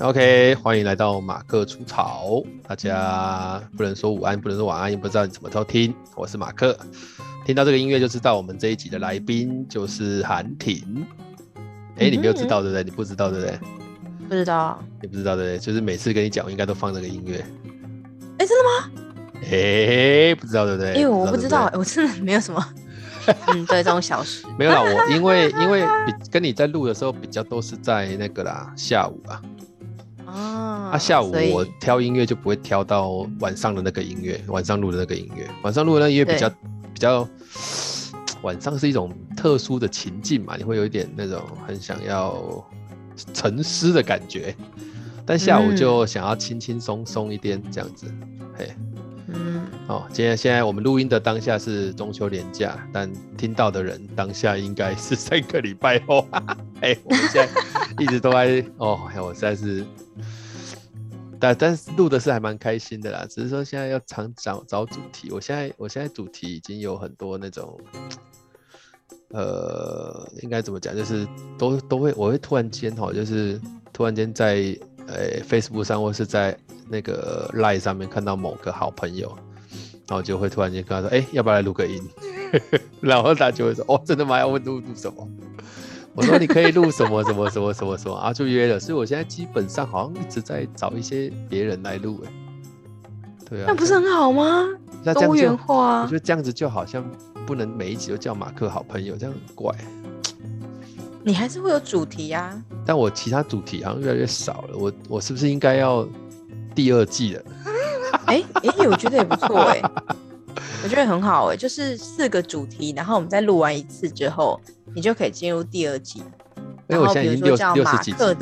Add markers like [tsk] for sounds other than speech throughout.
OK，欢迎来到马克出草。大家不能说午安，不能说晚安，也不知道你怎么偷听。我是马克，听到这个音乐就知道我们这一集的来宾就是韩婷。哎、欸，你没有知道对不对？你不知道对不对？不知道。你不知道对不对？就是每次跟你讲，我应该都放这个音乐。哎、欸，真的吗？哎、欸，不知道对不对？因为我不知道，我真的没有什么。[laughs] 嗯，对，这种小事。没有啦，我因为因为比跟你在录的时候比较都是在那个啦下午啊。哦，啊，下午我挑音乐就不会挑到晚上的那个音乐，晚上录的那个音乐，晚上录的那个音乐比较比较，[tsk] 晚上是一种特殊的情境嘛，你会有一点那种很想要沉思的感觉，但下午就想要轻轻松松一点这样子，嘿，嗯，哦，今天现在我们录音的当下是中秋连假，但听到的人当下应该是三个礼拜后，[laughs] 哎，我们现在一直都在哦，我实在是。但但是录的是还蛮开心的啦，只是说现在要常找找主题。我现在我现在主题已经有很多那种，呃，应该怎么讲，就是都都会我会突然间哈，就是突然间在呃 Facebook 上或是在那个 Line 上面看到某个好朋友，然后就会突然间跟他说，哎、欸，要不要来录个音？[laughs] 然后他就会说，哦，真的吗？要问录录什么？我说你可以录什么什么什么什么什么 [laughs] 啊，就约了。所以我现在基本上好像一直在找一些别人来录，哎，对啊，那不是很好吗？多元化，我觉得这样子就好像不能每一集都叫马克好朋友，这样很怪。你还是会有主题啊，但我其他主题好像越来越少了。我我是不是应该要第二季了？[laughs] 哎哎、我觉得也不错哎，我觉得很好哎，就是四个主题，然后我们再录完一次之后。你就可以进入第二季，因为我现在已经六六十几集了。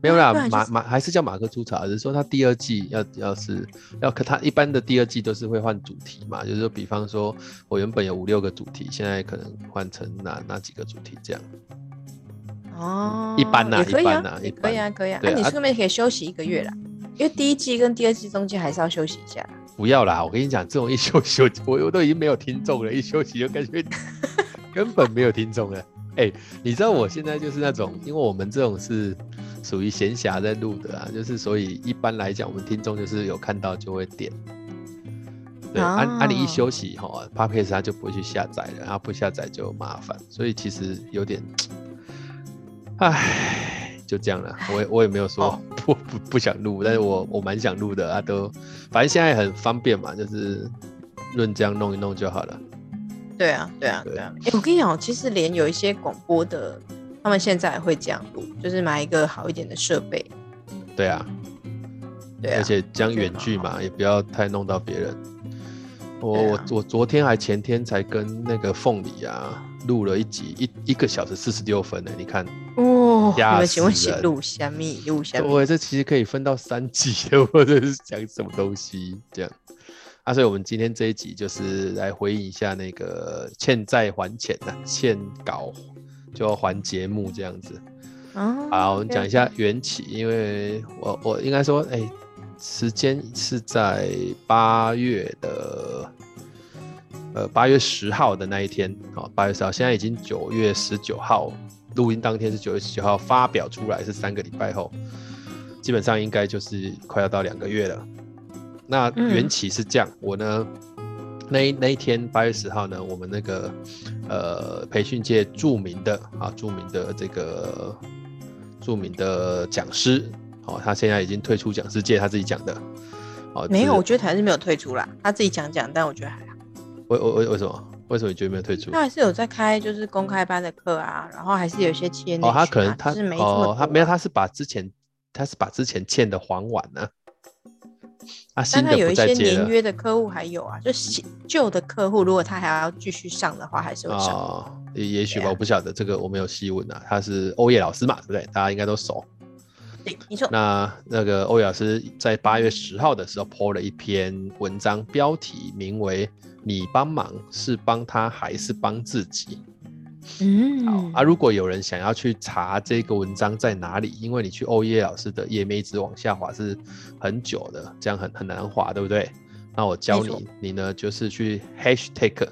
没有啦，马马还是叫马克出草，只是说他第二季要要是要可他一般的第二季都是会换主题嘛，就是说比方说我原本有五六个主题，现在可能换成哪哪几个主题这样。哦，一般呐，可以啊，也可以啊，可以啊。那你顺便可以休息一个月啦，因为第一季跟第二季中间还是要休息一下。不要啦，我跟你讲，这种一休息，我我都已经没有听众了，[laughs] 一休息就感觉。根本没有听众了，哎、欸，你知道我现在就是那种，因为我们这种是属于闲暇在录的啊，就是所以一般来讲，我们听众就是有看到就会点，对，按、啊、按、啊、你一休息哈，Podcast 他就不会去下载了，然后不下载就麻烦，所以其实有点，唉，就这样了，[laughs] 我也我也没有说 [laughs] 不不不想录，但是我我蛮想录的啊，都反正现在很方便嘛，就是论这样弄一弄就好了。对啊，对啊，对啊！哎、欸，我跟你讲，其实连有一些广播的，他们现在会这样录，就是买一个好一点的设备。对啊，对啊，而且讲远距嘛，也不要太弄到别人。我、啊、我我昨天还前天才跟那个凤梨啊录了一集，一一个小时四十六分呢。你看哦，你们请问是录虾米？录虾米？对，这其实可以分到三集的，[laughs] 或者是讲什么东西这样。啊，所以我们今天这一集就是来回应一下那个欠债还钱呐、啊，欠稿就要还节目这样子。啊，好，我们讲一下缘起，因为我我应该说，哎、欸，时间是在八月的，呃，八月十号的那一天，好，八月十号，现在已经九月十九号，录音当天是九月十九号，发表出来是三个礼拜后，基本上应该就是快要到两个月了。那缘起是这样，嗯、我呢，那那一天八月十号呢，我们那个呃培训界著名的啊著名的这个著名的讲师，哦，他现在已经退出讲师界，他自己讲的，哦，没有，我觉得他还是没有退出啦，他自己讲讲，但我觉得还好。为为为什么？为什么你觉得没有退出？他还是有在开就是公开班的课啊，然后还是有一些欠的、啊。哦，他可能他是没哦，他没有，他是把之前他是把之前欠的还完呢、啊。啊，但他有一些年约的客户还有啊，就旧的客户，如果他还要继续上的话，还是会上。哦，也也许吧，我不晓得这个，我没有细问啊。他是欧叶老师嘛，对不对？大家应该都熟。对，你说。那那个欧叶老师在八月十号的时候 po 了一篇文章，标题名为“你帮忙是帮他还是帮自己”。嗯，好啊。如果有人想要去查这个文章在哪里，因为你去欧耶老师的页面一直往下滑是很久的，这样很很难滑，对不对？那我教你，你呢就是去 hashtag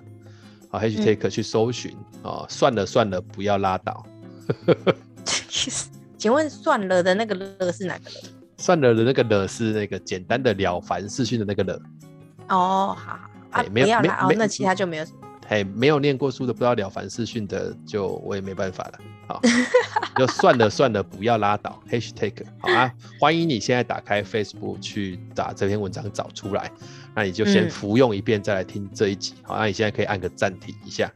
啊 hashtag 去搜寻啊、嗯哦，算了算了，不要拉倒。[laughs] [laughs] 请问算了的那个了是哪个了？算了的那个了是那个简单的了凡四训的那个了。哦，好好啊，没有不要啦，没哦，那其他就没有什么。嘿，没有念过书的，不知道了凡四训的，就我也没办法了。好，[laughs] 就算了算了，不要拉倒。Hashtag 好啊，欢迎你现在打开 Facebook 去把这篇文章找出来，那你就先服用一遍，再来听这一集。好，那你现在可以按个暂停一下，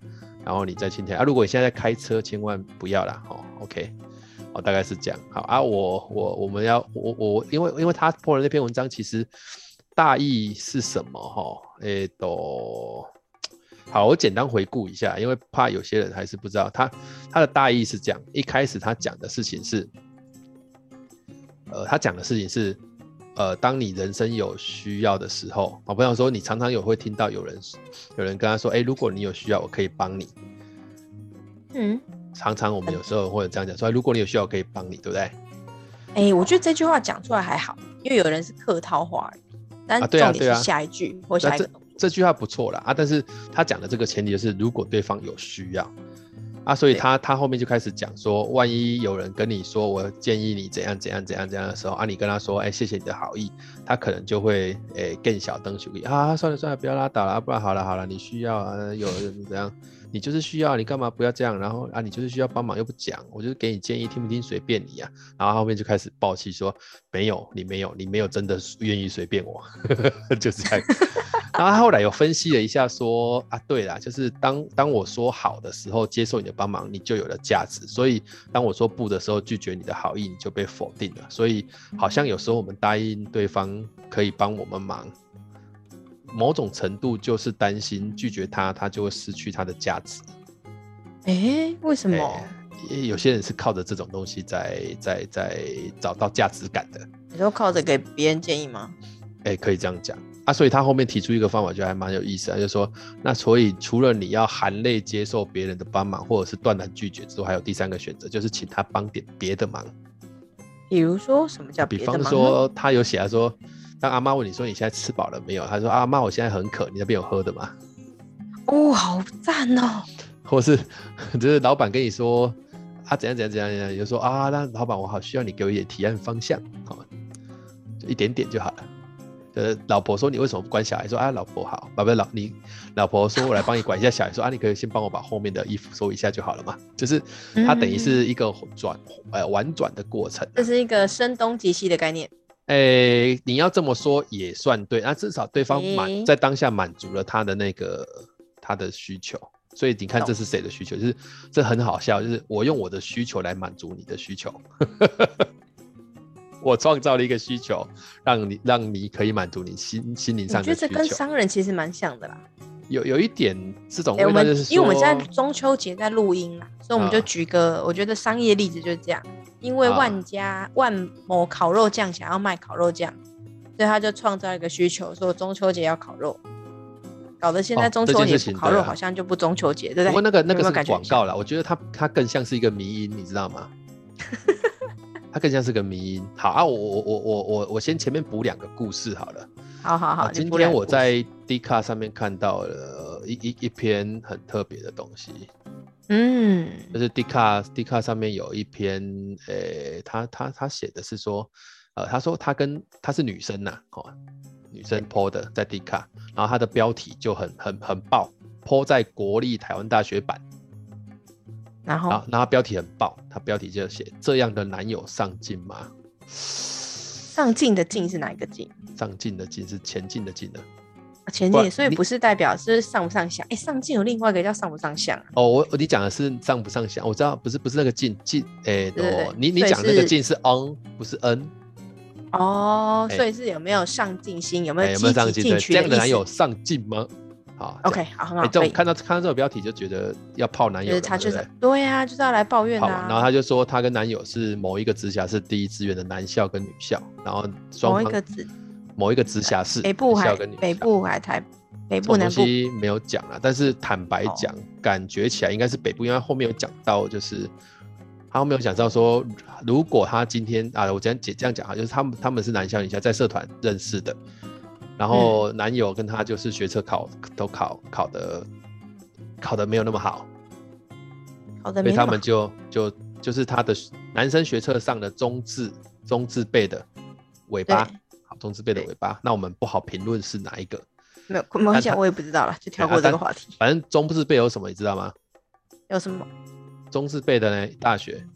然后你再听听啊。如果你现在在开车，千万不要啦。好，OK，好，大概是这样。好啊，我我我们要我我因为因为他破了那篇文章，其实大意是什么？哈，诶，都。好，我简单回顾一下，因为怕有些人还是不知道他他的大意是这样。一开始他讲的事情是，呃，他讲的事情是，呃，当你人生有需要的时候，我朋友说你常常有会听到有人有人跟他说，哎、如果你有需要，我可以帮你。嗯，常常我们有时候会这样讲说，如果你有需要，我可以帮你，对不对？哎、欸，我觉得这句话讲出来还好，因为有人是客套话，但重点是下一句、啊啊、或下一个。这句话不错了啊，但是他讲的这个前提就是如果对方有需要啊，所以他他后面就开始讲说，万一有人跟你说我建议你怎样怎样怎样怎样的时候啊，你跟他说哎，谢谢你的好意，他可能就会哎更小灯球啊，算了算了，不要拉倒了，不然好了好了，你需要啊，有人怎样。你就是需要，你干嘛不要这样？然后啊，你就是需要帮忙又不讲，我就是给你建议，听不听随便你、啊。然后后面就开始爆气说，没有，你没有，你没有真的愿意随便我，[laughs] 就是这样。[laughs] 然后他后来有分析了一下说啊，对啦，就是当当我说好的时候，接受你的帮忙，你就有了价值。所以当我说不的时候，拒绝你的好意，你就被否定了。所以好像有时候我们答应对方可以帮我们忙。某种程度就是担心拒绝他，他就会失去他的价值。哎、欸，为什么？有些人是靠着这种东西在在在找到价值感的。你说靠着给别人建议吗？哎、欸，可以这样讲啊。所以他后面提出一个方法，就还蛮有意思啊，就是说，那所以除了你要含泪接受别人的帮忙，或者是断然拒绝之外，还有第三个选择，就是请他帮点别的忙。比如说什么叫？比方说，他有写来说。当阿妈问你说你现在吃饱了没有？他说阿妈，我现在很渴，你那边有喝的吗？哦，好赞哦！[laughs] 或是就是老板跟你说啊怎样怎样怎样怎样，你就说啊，那老板我好需要你给我一点提案方向，好，就一点点就好了。呃，老婆说你为什么不管小孩？说啊，老婆好，啊不是老你老婆说我来帮你管一下小孩，说啊你可以先帮我把后面的衣服收一下就好了嘛。就是它等于是一个转呃婉转的过程，这是一个声东击西的概念。哎、欸，你要这么说也算对，那至少对方满、欸、在当下满足了他的那个他的需求，所以你看这是谁的需求？就是这很好笑，就是我用我的需求来满足你的需求，[laughs] 我创造了一个需求，让你让你可以满足你心心灵上的需求。我觉得这跟商人其实蛮像的啦，有有一点这种味道，就是、欸、因为我们现在中秋节在录音嘛，所以我们就举个、啊、我觉得商业例子就是这样。因为万家、啊、万某烤肉酱想要卖烤肉酱，所以他就创造一个需求，说中秋节要烤肉，搞得现在中秋节烤肉好像就不中秋节，不对？不过那个那个是广告啦，我觉得它它更像是一个迷因，你知道吗？它更像是个迷因。好啊，我我我我我我先前面补两个故事好了。好好好，今天我在 D 卡上面看到了一一一篇很特别的东西。嗯，就是 D 卡 D 卡上面有一篇，诶、欸，他他他写的是说，呃，他说他跟他是女生呐、啊，哦，女生 po 的在 D 卡，然后他的标题就很很很爆，po 在国立台湾大学版，然后然后标题很爆，他标题就写这样的男友上进吗？上进的进是哪一个进？上进的进是前进的进的。前进，所以不是代表是上不上相。哎、欸，上进有另外一个叫上不上相、啊。哦，我你讲的是上不上相，我知道不是不是那个进进，哎，你你讲那个进是 on 不是 n。哦，所以是有没有上进心，有没有积极进取？这样的男友上进吗？好，OK，好，很好。这种看到看到这个标题就觉得要泡男友，就是、他就是对呀、啊，就是要来抱怨啊。然后他就说他跟男友是某一个直辖市第一志愿的男校跟女校，然后双方。某一个直辖市，北部还北部还台北部南西没有讲啊，但是坦白讲，感觉起来应该是北部，因为后面有讲到，就是他后面有讲到说，如果他今天啊，我这样姐这样讲啊，就是他们他们是男校女校在社团认识的，然后男友跟他就是学车考都考考的考的没有那么好，好。的，所以他们就就就是他的男生学测上的中字中字辈的尾巴，好，中字辈的尾巴，那我们不好评论是哪一个。没有，没关系，我也不知道了，就跳过这个话题。反正中字辈有什么，你知道吗？有什么？中字辈的呢？大学。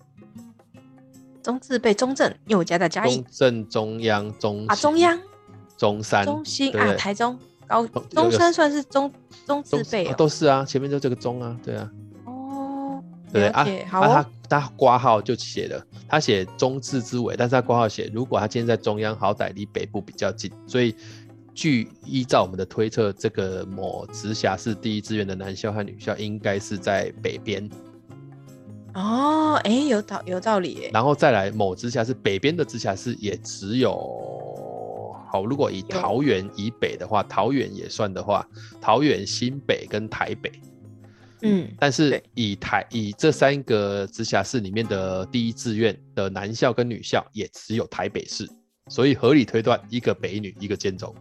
中字辈中正，因为我家在嘉义。中正、中央、中啊，中央、中山、中心啊，台中、高中山算是中中字辈哦，都是啊，前面就这个中啊，对啊。哦，对啊，好啊，他他挂号就写了，他写中字之尾，但是他挂号写，如果他今天在中央，好歹离北部比较近，所以据依照我们的推测，这个某直辖市第一志愿的男校和女校应该是在北边。哦，哎，有道有道理哎。然后再来某直辖市北边的直辖市也只有，好，如果以桃园以北的话，桃园也算的话，桃园、新北跟台北，嗯，但是以台以这三个直辖市里面的第一志愿的男校跟女校也只有台北市，所以合理推断一个北女一个建中。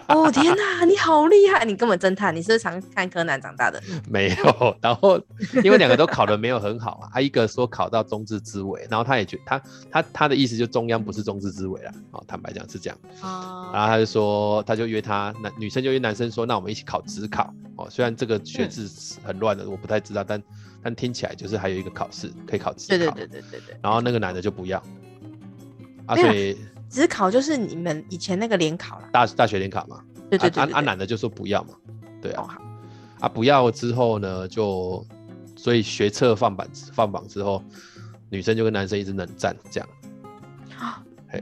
[laughs] 哦天哪，你好厉害！你根本侦探，你是不是常看柯南长大的？[laughs] 没有，然后因为两个都考得没有很好啊，他一个说考到中字之尾，然后他也觉他他他的意思就中央不是中字之尾了，哦，坦白讲是这样。哦。然后他就说，他就约他男女生就约男生说，那我们一起考职考哦，虽然这个学制很乱的，我不太知道，但但听起来就是还有一个考试可以考职考。对对对对对对。然后那个男的就不要，啊，所以。指考就是你们以前那个联考啦，大大学联考嘛。对对对，对，啊男的就说不要嘛，对啊。哦、好啊，不要之后呢，就所以学测放榜放榜之后，女生就跟男生一直冷战这样。啊，嘿，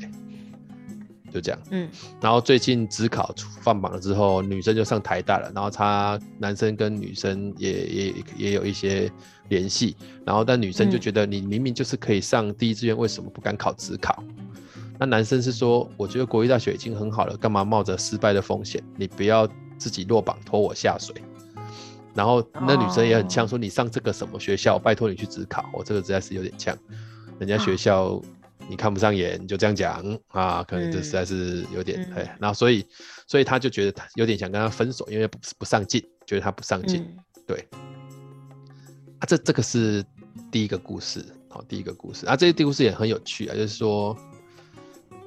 就这样。嗯。然后最近只考放榜了之后，女生就上台大了，然后他男生跟女生也也也有一些联系，然后但女生就觉得你明明就是可以上第一志愿，为什么不敢考只考？那男生是说，我觉得国立大学已经很好了，干嘛冒着失败的风险？你不要自己落榜拖我下水。然后那女生也很呛，说你上这个什么学校？拜托你去自考。我这个实在是有点呛，人家学校你看不上眼，你就这样讲啊？可能这实在是有点哎。然后所以所以他就觉得他有点想跟他分手，因为不不上进，觉得他不上进。对。啊，这这个是第一个故事，好，第一个故事啊，这个故事也很有趣啊，就是说。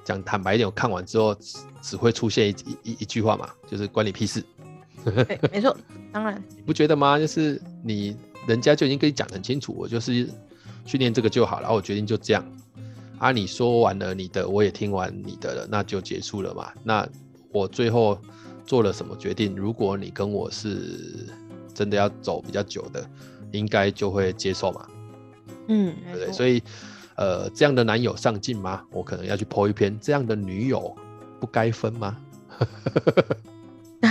讲坦白一点，我看完之后只只会出现一一一句话嘛，就是关你屁事。对，没错，当然。你不觉得吗？就是你人家就已经跟你讲很清楚，我就是训练这个就好了，然后我决定就这样。啊，你说完了你的，我也听完你的了，那就结束了嘛。那我最后做了什么决定？如果你跟我是真的要走比较久的，应该就会接受嘛。嗯，对不对？所以。呃，这样的男友上进吗？我可能要去 po 一篇。这样的女友不该分吗？[laughs]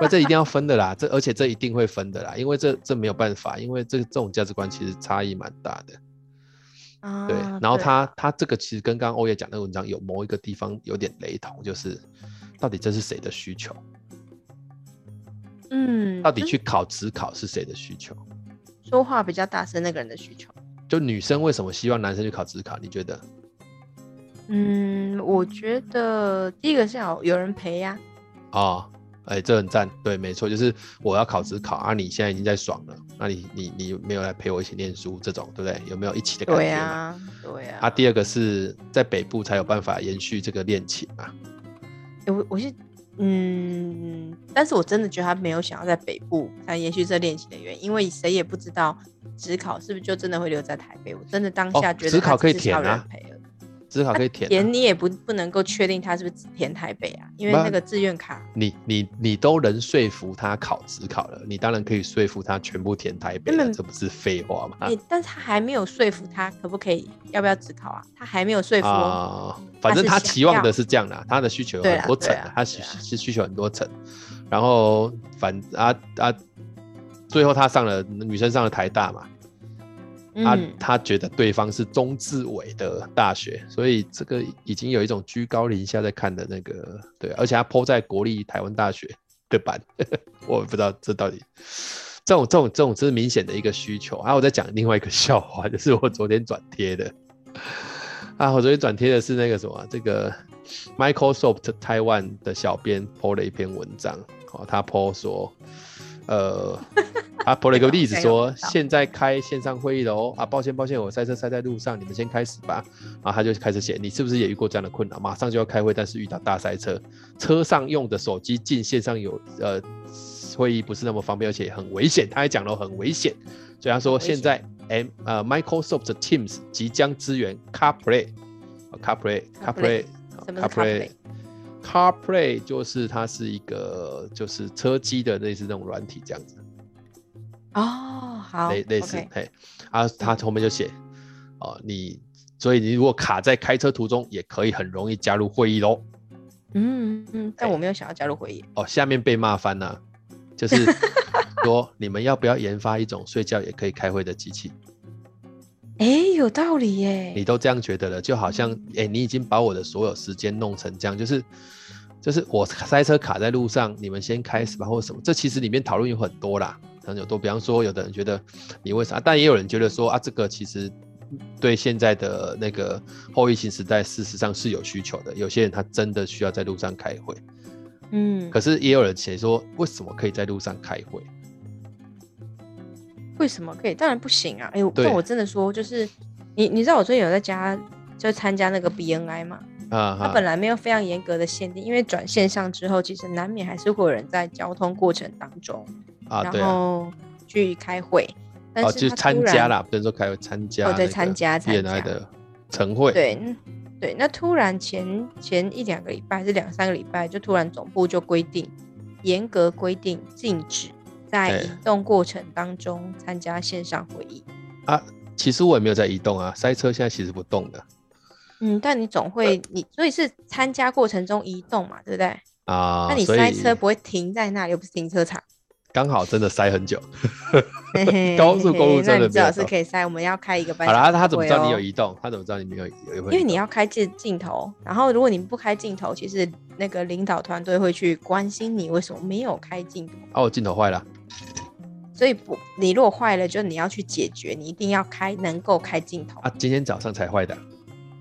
那这一定要分的啦，这而且这一定会分的啦，因为这这没有办法，因为这这种价值观其实差异蛮大的。啊，对。然后他他这个其实跟刚刚欧耶讲那个文章有某一个地方有点雷同，就是到底这是谁的需求？嗯，到底去考职考是谁的需求？说话比较大声那个人的需求。就女生为什么希望男生去考职考？你觉得？嗯，我觉得第一个是要有人陪呀、啊。哦，哎、欸，这很赞。对，没错，就是我要考职考啊，你现在已经在爽了，那你你你没有来陪我一起念书，这种对不对？有没有一起的感觉？对呀、啊，对呀、啊。啊，第二个是在北部才有办法延续这个恋情啊。我我是嗯，但是我真的觉得他没有想要在北部才延续这练习的原因，因为谁也不知道。职考是不是就真的会留在台北？我真的当下觉得指考可以填啊，职考可以填、啊，填你也不不能够确定他是不是只填台北啊，因为那个志愿卡，你你你都能说服他考职考了，你当然可以说服他全部填台北了，这不是废话吗？但是他还没有说服他可不可以要不要职考啊？他还没有说服啊、呃，反正他期望的是这样的，他的需求有很多层，他需是需求很多层，然后反啊啊。最后他上了女生上了台大嘛，啊、他觉得对方是中字尾的大学，所以这个已经有一种居高临下在看的那个对，而且他 po 在国立台湾大学对版，[laughs] 我不知道这到底这种这种这种这是明显的一个需求啊！我在讲另外一个笑话，就是我昨天转贴的 [laughs] 啊，我昨天转贴的是那个什么这个 Microsoft Taiwan 的小编 po 了一篇文章，哦，他 po 说。呃，他举了一个例子说，现在开线上会议了哦，啊，抱歉抱歉，我塞车塞在路上，你们先开始吧。然后他就开始写，你是不是也遇过这样的困扰？马上就要开会，但是遇到大塞车，车上用的手机进线上有呃会议不是那么方便，而且很危险。他还讲了很危险，所以他说现在 M 呃 Microsoft Teams 即将支援 CarPlay，CarPlay，CarPlay，CarPlay。CarPlay 就是它是一个就是车机的类似那种软体这样子哦，好类类似嘿，啊，他后面就写哦，你所以你如果卡在开车途中，也可以很容易加入会议喽。嗯嗯，但我没有想要加入会议哦，下面被骂翻了，就是 [laughs] 说你们要不要研发一种睡觉也可以开会的机器？哎、欸，有道理耶！你都这样觉得了，就好像哎、欸，你已经把我的所有时间弄成这样，就是就是我塞车卡在路上，你们先开始吧，或者什么。这其实里面讨论有很多啦，很多。比方说，有的人觉得你为啥，但也有人觉得说啊，这个其实对现在的那个后疫情时代，事实上是有需求的。有些人他真的需要在路上开会，嗯，可是也有人写说，为什么可以在路上开会？为什么可以？当然不行啊！哎呦，但我真的说，就是你，你知道我最近有在家就参加那个 BNI 嘛？啊，他本来没有非常严格的限定，因为转线上之后，其实难免还是会有人在交通过程当中，啊，然后去开会。啊、但是参加啦，不能说开会，参加。哦，对，参加 BNI 的晨会。对，对，那突然前前一两个礼拜还是两三个礼拜，就突然总部就规定，严格规定禁止。在移动过程当中参加线上会议啊，其实我也没有在移动啊，塞车现在其实不动的。嗯，但你总会你所以是参加过程中移动嘛，对不对？啊，那你塞车不会停在那里，又不是停车场。刚好真的塞很久，[laughs] 高速公路真的你最好是可以塞。我们要开一个班。好了，他怎么知道你有移动？他怎么知道你没有？因为你要开镜镜头，然后如果你不开镜头，其实那个领导团队会去关心你为什么没有开镜头。哦，我镜头坏了。所以不，你如果坏了，就你要去解决，你一定要开，能够开镜头啊。今天早上才坏的，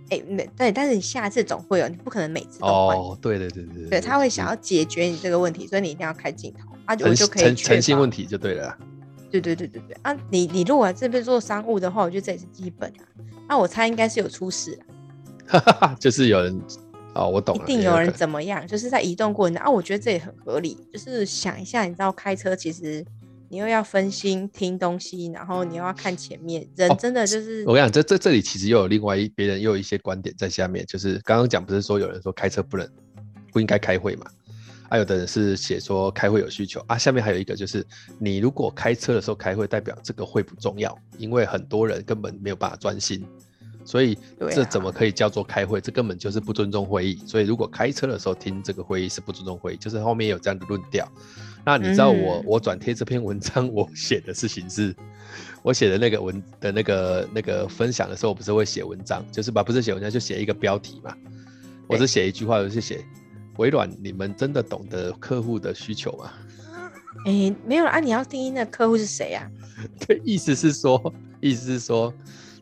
哎、欸，对，但是你下次总会有，你不可能每次都坏。哦，对对对对对，对，他会想要解决你这个问题，所以你一定要开镜头啊，我就可以诚诚信问题就对了。对对对对对啊，你你如果这边做商务的话，我觉得这也是基本啊。那、啊、我猜应该是有出事了，[laughs] 就是有人哦，我懂了，一定有人怎么样，就是在移动过程啊，我觉得这也很合理。就是想一下，你知道开车其实。你又要分心听东西，然后你又要看前面，人真的就是……哦、我跟你讲，这这这里其实又有另外一别人又有一些观点在下面，就是刚刚讲不是说有人说开车不能不应该开会嘛？啊，有的人是写说开会有需求啊，下面还有一个就是你如果开车的时候开会，代表这个会不重要，因为很多人根本没有办法专心，所以这怎么可以叫做开会？这根本就是不尊重会议。所以如果开车的时候听这个会议是不尊重会议，就是后面有这样的论调。那你知道我、嗯、我转贴这篇文章，我写的事情是，我写的那个文的那个那个分享的时候，我不是会写文章，就是把不是写文章就写一个标题嘛。我是写一句话，就是写微软，你们真的懂得客户的需求吗？哎、欸，没有啊，你要定义那客户是谁呀？对，意思是说，意思是说，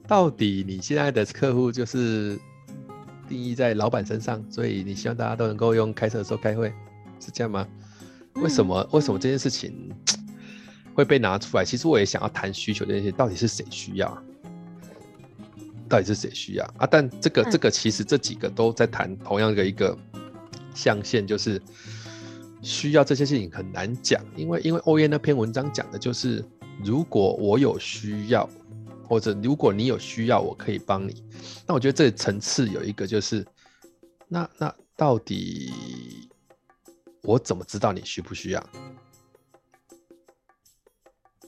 到底你现在的客户就是定义在老板身上，所以你希望大家都能够用开车的时候开会，是这样吗？为什么为什么这件事情 [tsk] 会被拿出来？其实我也想要谈需求这件事，到底是谁需要？到底是谁需要啊？但这个这个其实这几个都在谈同样的一个象限，就是需要这些事情很难讲，因为因为欧耶那篇文章讲的就是，如果我有需要，或者如果你有需要，我可以帮你。那我觉得这个层次有一个就是，那那到底？我怎么知道你需不需要？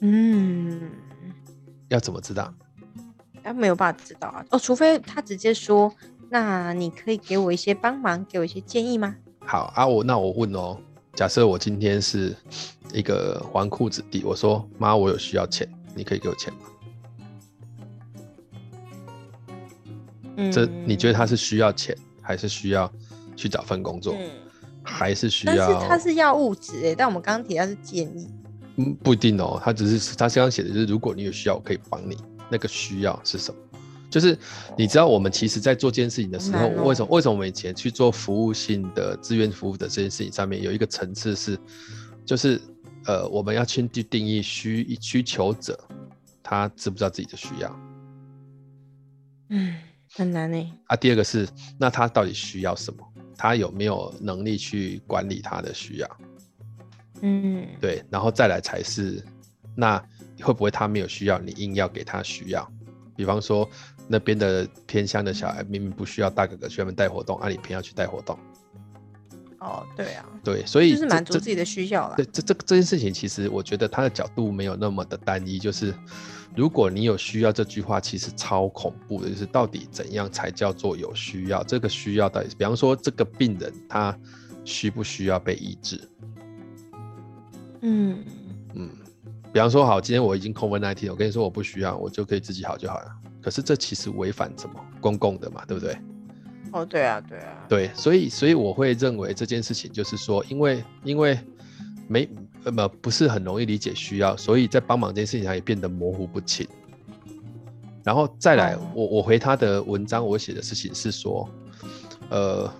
嗯，要怎么知道？他没有办法知道啊。哦，除非他直接说，那你可以给我一些帮忙，给我一些建议吗？好啊，我那我问哦，假设我今天是一个纨绔子弟，我说妈，我有需要钱，你可以给我钱吗？嗯，这你觉得他是需要钱，还是需要去找份工作？嗯还是需要，但是他是要物质诶，但我们刚刚提到是建议，嗯，不一定哦。他只是他刚刚写的就是，如果你有需要，我可以帮你。那个需要是什么？就是你知道，我们其实在做这件事情的时候，哦、为什么为什么我们以前去做服务性的志愿服务的这件事情上面有一个层次是，就是呃，我们要去定义需需求者，他知不知道自己的需要？嗯，很难呢。啊，第二个是，那他到底需要什么？他有没有能力去管理他的需要？嗯，对，然后再来才是，那会不会他没有需要，你硬要给他需要？比方说那边的偏乡的小孩明明不需要大哥哥去外面带活动，啊，你偏要去带活动。哦，对啊，对，所以就是满足自己的需要了。对，这这这件事情，其实我觉得他的角度没有那么的单一。就是如果你有需要，这句话其实超恐怖的。就是到底怎样才叫做有需要？这个需要到底，比方说这个病人他需不需要被医治？嗯嗯，比方说好，今天我已经 COVID-19，我跟你说我不需要，我就可以自己好就好了。可是这其实违反什么？公共的嘛，对不对？哦，对啊，对啊，对，所以所以我会认为这件事情就是说，因为因为没呃不是很容易理解需要，所以在帮忙这件事情上也变得模糊不清。然后再来，哦、我我回他的文章，我写的事情是说，呃，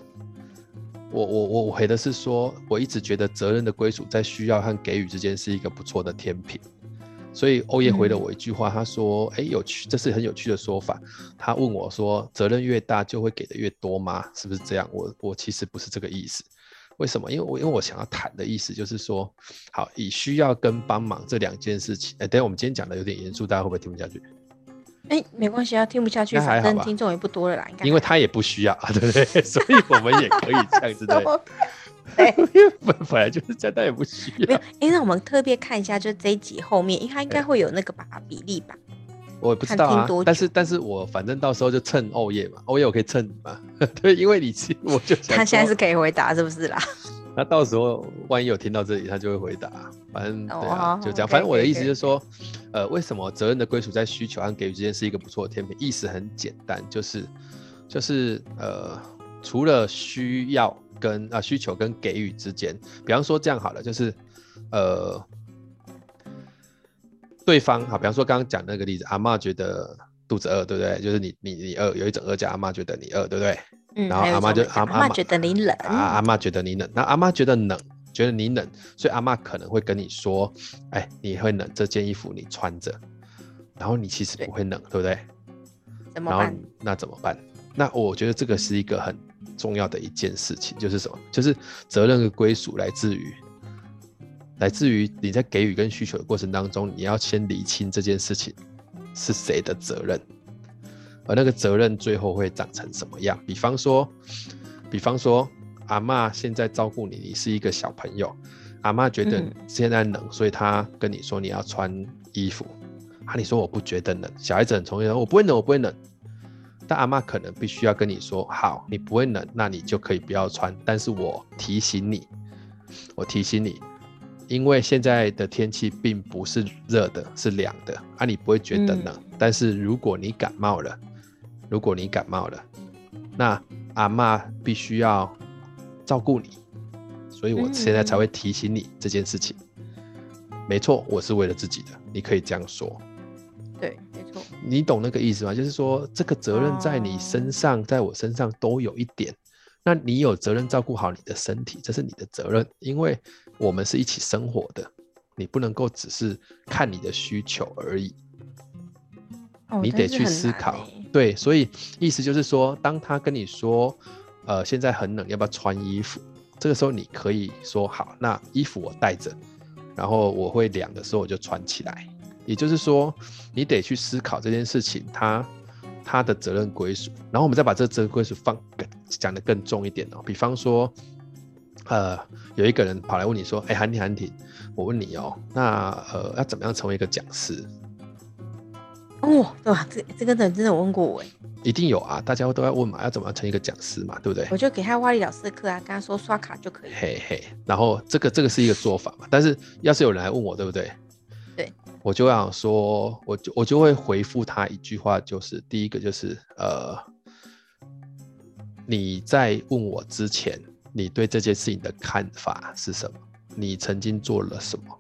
我我我回的是说，我一直觉得责任的归属在需要和给予之间是一个不错的天平。所以欧耶回了我一句话，他说：“哎、嗯，有趣，这是很有趣的说法。”他问我说：“责任越大，就会给的越多吗？是不是这样？”我我其实不是这个意思。为什么？因为我因为我想要谈的意思就是说，好，以需要跟帮忙这两件事情。哎，等下我们今天讲的有点严肃，大家会不会听不下去？哎，没关系啊，听不下去，反正听众也不多了啦。应该因为他也不需要，[laughs] 对不对？[laughs] 所以我们也可以这样子 [laughs] 对。对，本本来就是这样，但也不需要。没有，因为我们特别看一下，就这一集后面，因为它应该会有那个吧比例吧。我也不知道啊，但是但是我反正到时候就蹭欧耶嘛，欧耶我可以蹭你嘛。[laughs] 对，因为你我就他现在是可以回答，是不是啦？[laughs] 那到时候万一有听到这里，他就会回答。反正对啊，就这样。反正我的意思就是说，呃，为什么责任的归属在需求和给予之间是一个不错的天平？意思很简单，就是就是呃，除了需要。跟啊需求跟给予之间，比方说这样好了，就是呃对方哈，比方说刚刚讲那个例子，阿嬷觉得肚子饿，对不对？就是你你你饿，有一种饿叫阿嬷觉得你饿，对不对？嗯。然后阿妈就阿阿嬷觉得你冷，啊阿嬷觉得你冷，那阿嬷觉得冷，觉得你冷，所以阿嬷可能会跟你说，哎，你会冷，这件衣服你穿着，然后你其实不会冷，对，对不对？怎么办？然后那怎么办？那我觉得这个是一个很。重要的一件事情就是什么？就是责任的归属来自于，来自于你在给予跟需求的过程当中，你要先理清这件事情是谁的责任，而那个责任最后会长成什么样？比方说，比方说，阿嬷现在照顾你，你是一个小朋友，阿嬷觉得现在冷，所以她跟你说你要穿衣服，啊，你说我不觉得冷，小孩子很聪明，我不会冷，我不会冷。但阿妈可能必须要跟你说，好，你不会冷，那你就可以不要穿。但是我提醒你，我提醒你，因为现在的天气并不是热的，是凉的啊，你不会觉得冷。嗯。但是如果你感冒了，如果你感冒了，那阿嬷必须要照顾你，所以我现在才会提醒你这件事情。没错，我是为了自己的，你可以这样说。对。没错你懂那个意思吗？就是说，这个责任在你身上，在我身上都有一点。那你有责任照顾好你的身体，这是你的责任，因为我们是一起生活的。你不能够只是看你的需求而已，你得去思考。对，所以意思就是说，当他跟你说，呃，现在很冷，要不要穿衣服？这个时候你可以说好，那衣服我带着，然后我会凉的时候我就穿起来。也就是说，你得去思考这件事情，他他的责任归属，然后我们再把这个责任归属放讲得更重一点哦。比方说，呃，有一个人跑来问你说：“哎，韩婷，韩婷，我问你哦，那呃，要怎么样成为一个讲师？”哦，对吧？这这个人真的有问过我哎，一定有啊，大家都要问嘛，要怎么样成为一个讲师嘛，对不对？我就给他挖力老师的课啊，跟他说刷卡就可以。嘿嘿，然后这个这个是一个做法嘛，但是要是有人来问我，对不对对？我就想说，我就我就会回复他一句话，就是第一个就是呃，你在问我之前，你对这件事情的看法是什么？你曾经做了什么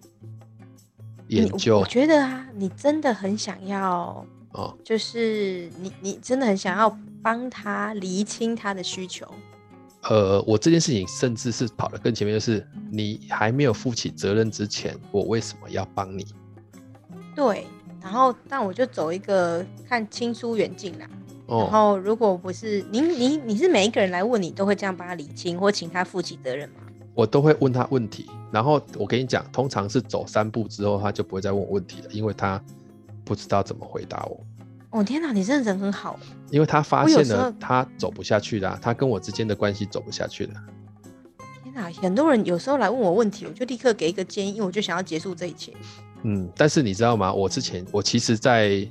研究？我觉得啊，你真的很想要哦，就是你你真的很想要帮他厘清他的需求。呃，我这件事情甚至是跑得更前面，就是你还没有负起责任之前，我为什么要帮你？对，然后但我就走一个看亲疏远近啦。哦、然后如果不是你你你是每一个人来问你，都会这样帮他理清或请他负起责任吗？我都会问他问题，然后我跟你讲，通常是走三步之后，他就不会再问我问题了，因为他不知道怎么回答我。哦天哪，你这人很好。因为他发现了他走不下去了，他跟我之间的关系走不下去了。天哪，很多人有时候来问我问题，我就立刻给一个建议，因为我就想要结束这一切。嗯，但是你知道吗？我之前我其实，在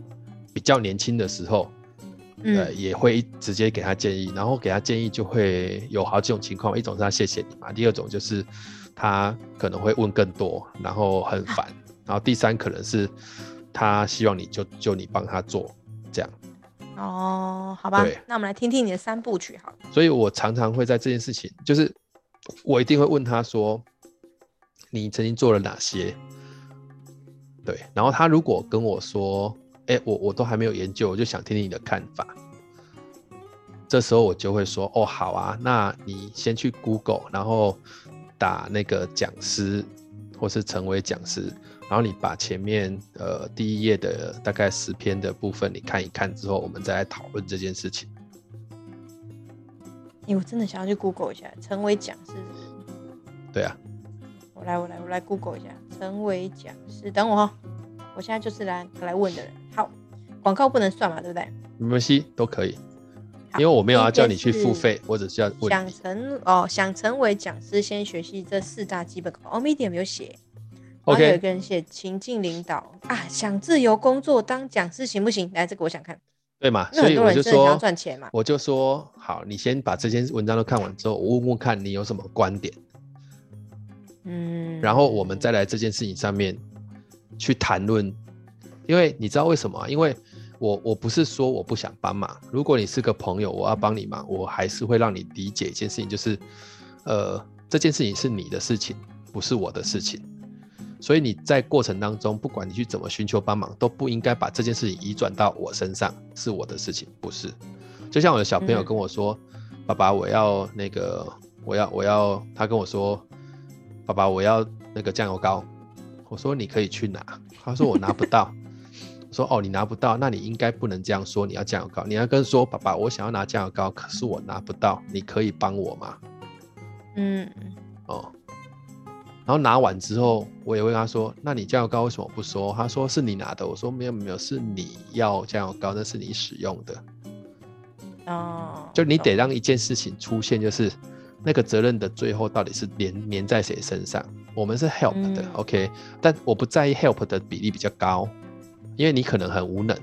比较年轻的时候，嗯、呃，也会直接给他建议，然后给他建议就会有好几种情况，一种是他谢谢你嘛，第二种就是他可能会问更多，然后很烦，啊、然后第三可能是他希望你就就你帮他做这样。哦，好吧，对那我们来听听你的三部曲好了。所以我常常会在这件事情，就是我一定会问他说，你曾经做了哪些？对，然后他如果跟我说，哎、欸，我我都还没有研究，我就想听听你的看法。这时候我就会说，哦，好啊，那你先去 Google，然后打那个讲师，或是成为讲师。然后你把前面呃第一页的大概十篇的部分你看一看之后，我们再来讨论这件事情。哎，我真的想要去 Google 一下，成为讲师。对啊。我来，我来，我来 Google 一下，成为讲师。等我哈，我现在就是来来问的人。好，广告不能算嘛，对不对？没关系，都可以。因为我没有要叫你去付费，我只是要问。想成哦，想成为讲师，先学习这四大基本功。哦，Medium 有写。OK，有一个人写情境领导啊，想自由工作当讲师行不行？来，这个我想看，对嘛？所以我就说，我就说好，你先把这篇文章都看完之后，我问问看你有什么观点，嗯，然后我们再来这件事情上面去谈论，因为你知道为什么？因为我我不是说我不想帮忙，如果你是个朋友，我要帮你忙，我还是会让你理解一件事情，就是呃，这件事情是你的事情，不是我的事情。所以你在过程当中，不管你去怎么寻求帮忙，都不应该把这件事情移转到我身上，是我的事情，不是。就像我的小朋友跟我说：“嗯、爸爸，我要那个，我要，我要。”他跟我说：“爸爸，我要那个酱油膏。”我说：“你可以去拿。”他说：“我拿不到。”我说：“哦，你拿不到，那你应该不能这样说。你要酱油膏，你要跟说爸爸，我想要拿酱油膏，可是我拿不到，你可以帮我吗？”嗯，哦。然后拿完之后，我也会跟他说：“那你酱油膏为什么不说？”他说：“是你拿的。”我说：“没有没有，是你要酱油膏，那是你使用的。”哦，就你得让一件事情出现，就是那个责任的最后到底是连连在谁身上？我们是 help 的、嗯、，OK，但我不在意 help 的比例比较高，因为你可能很无能。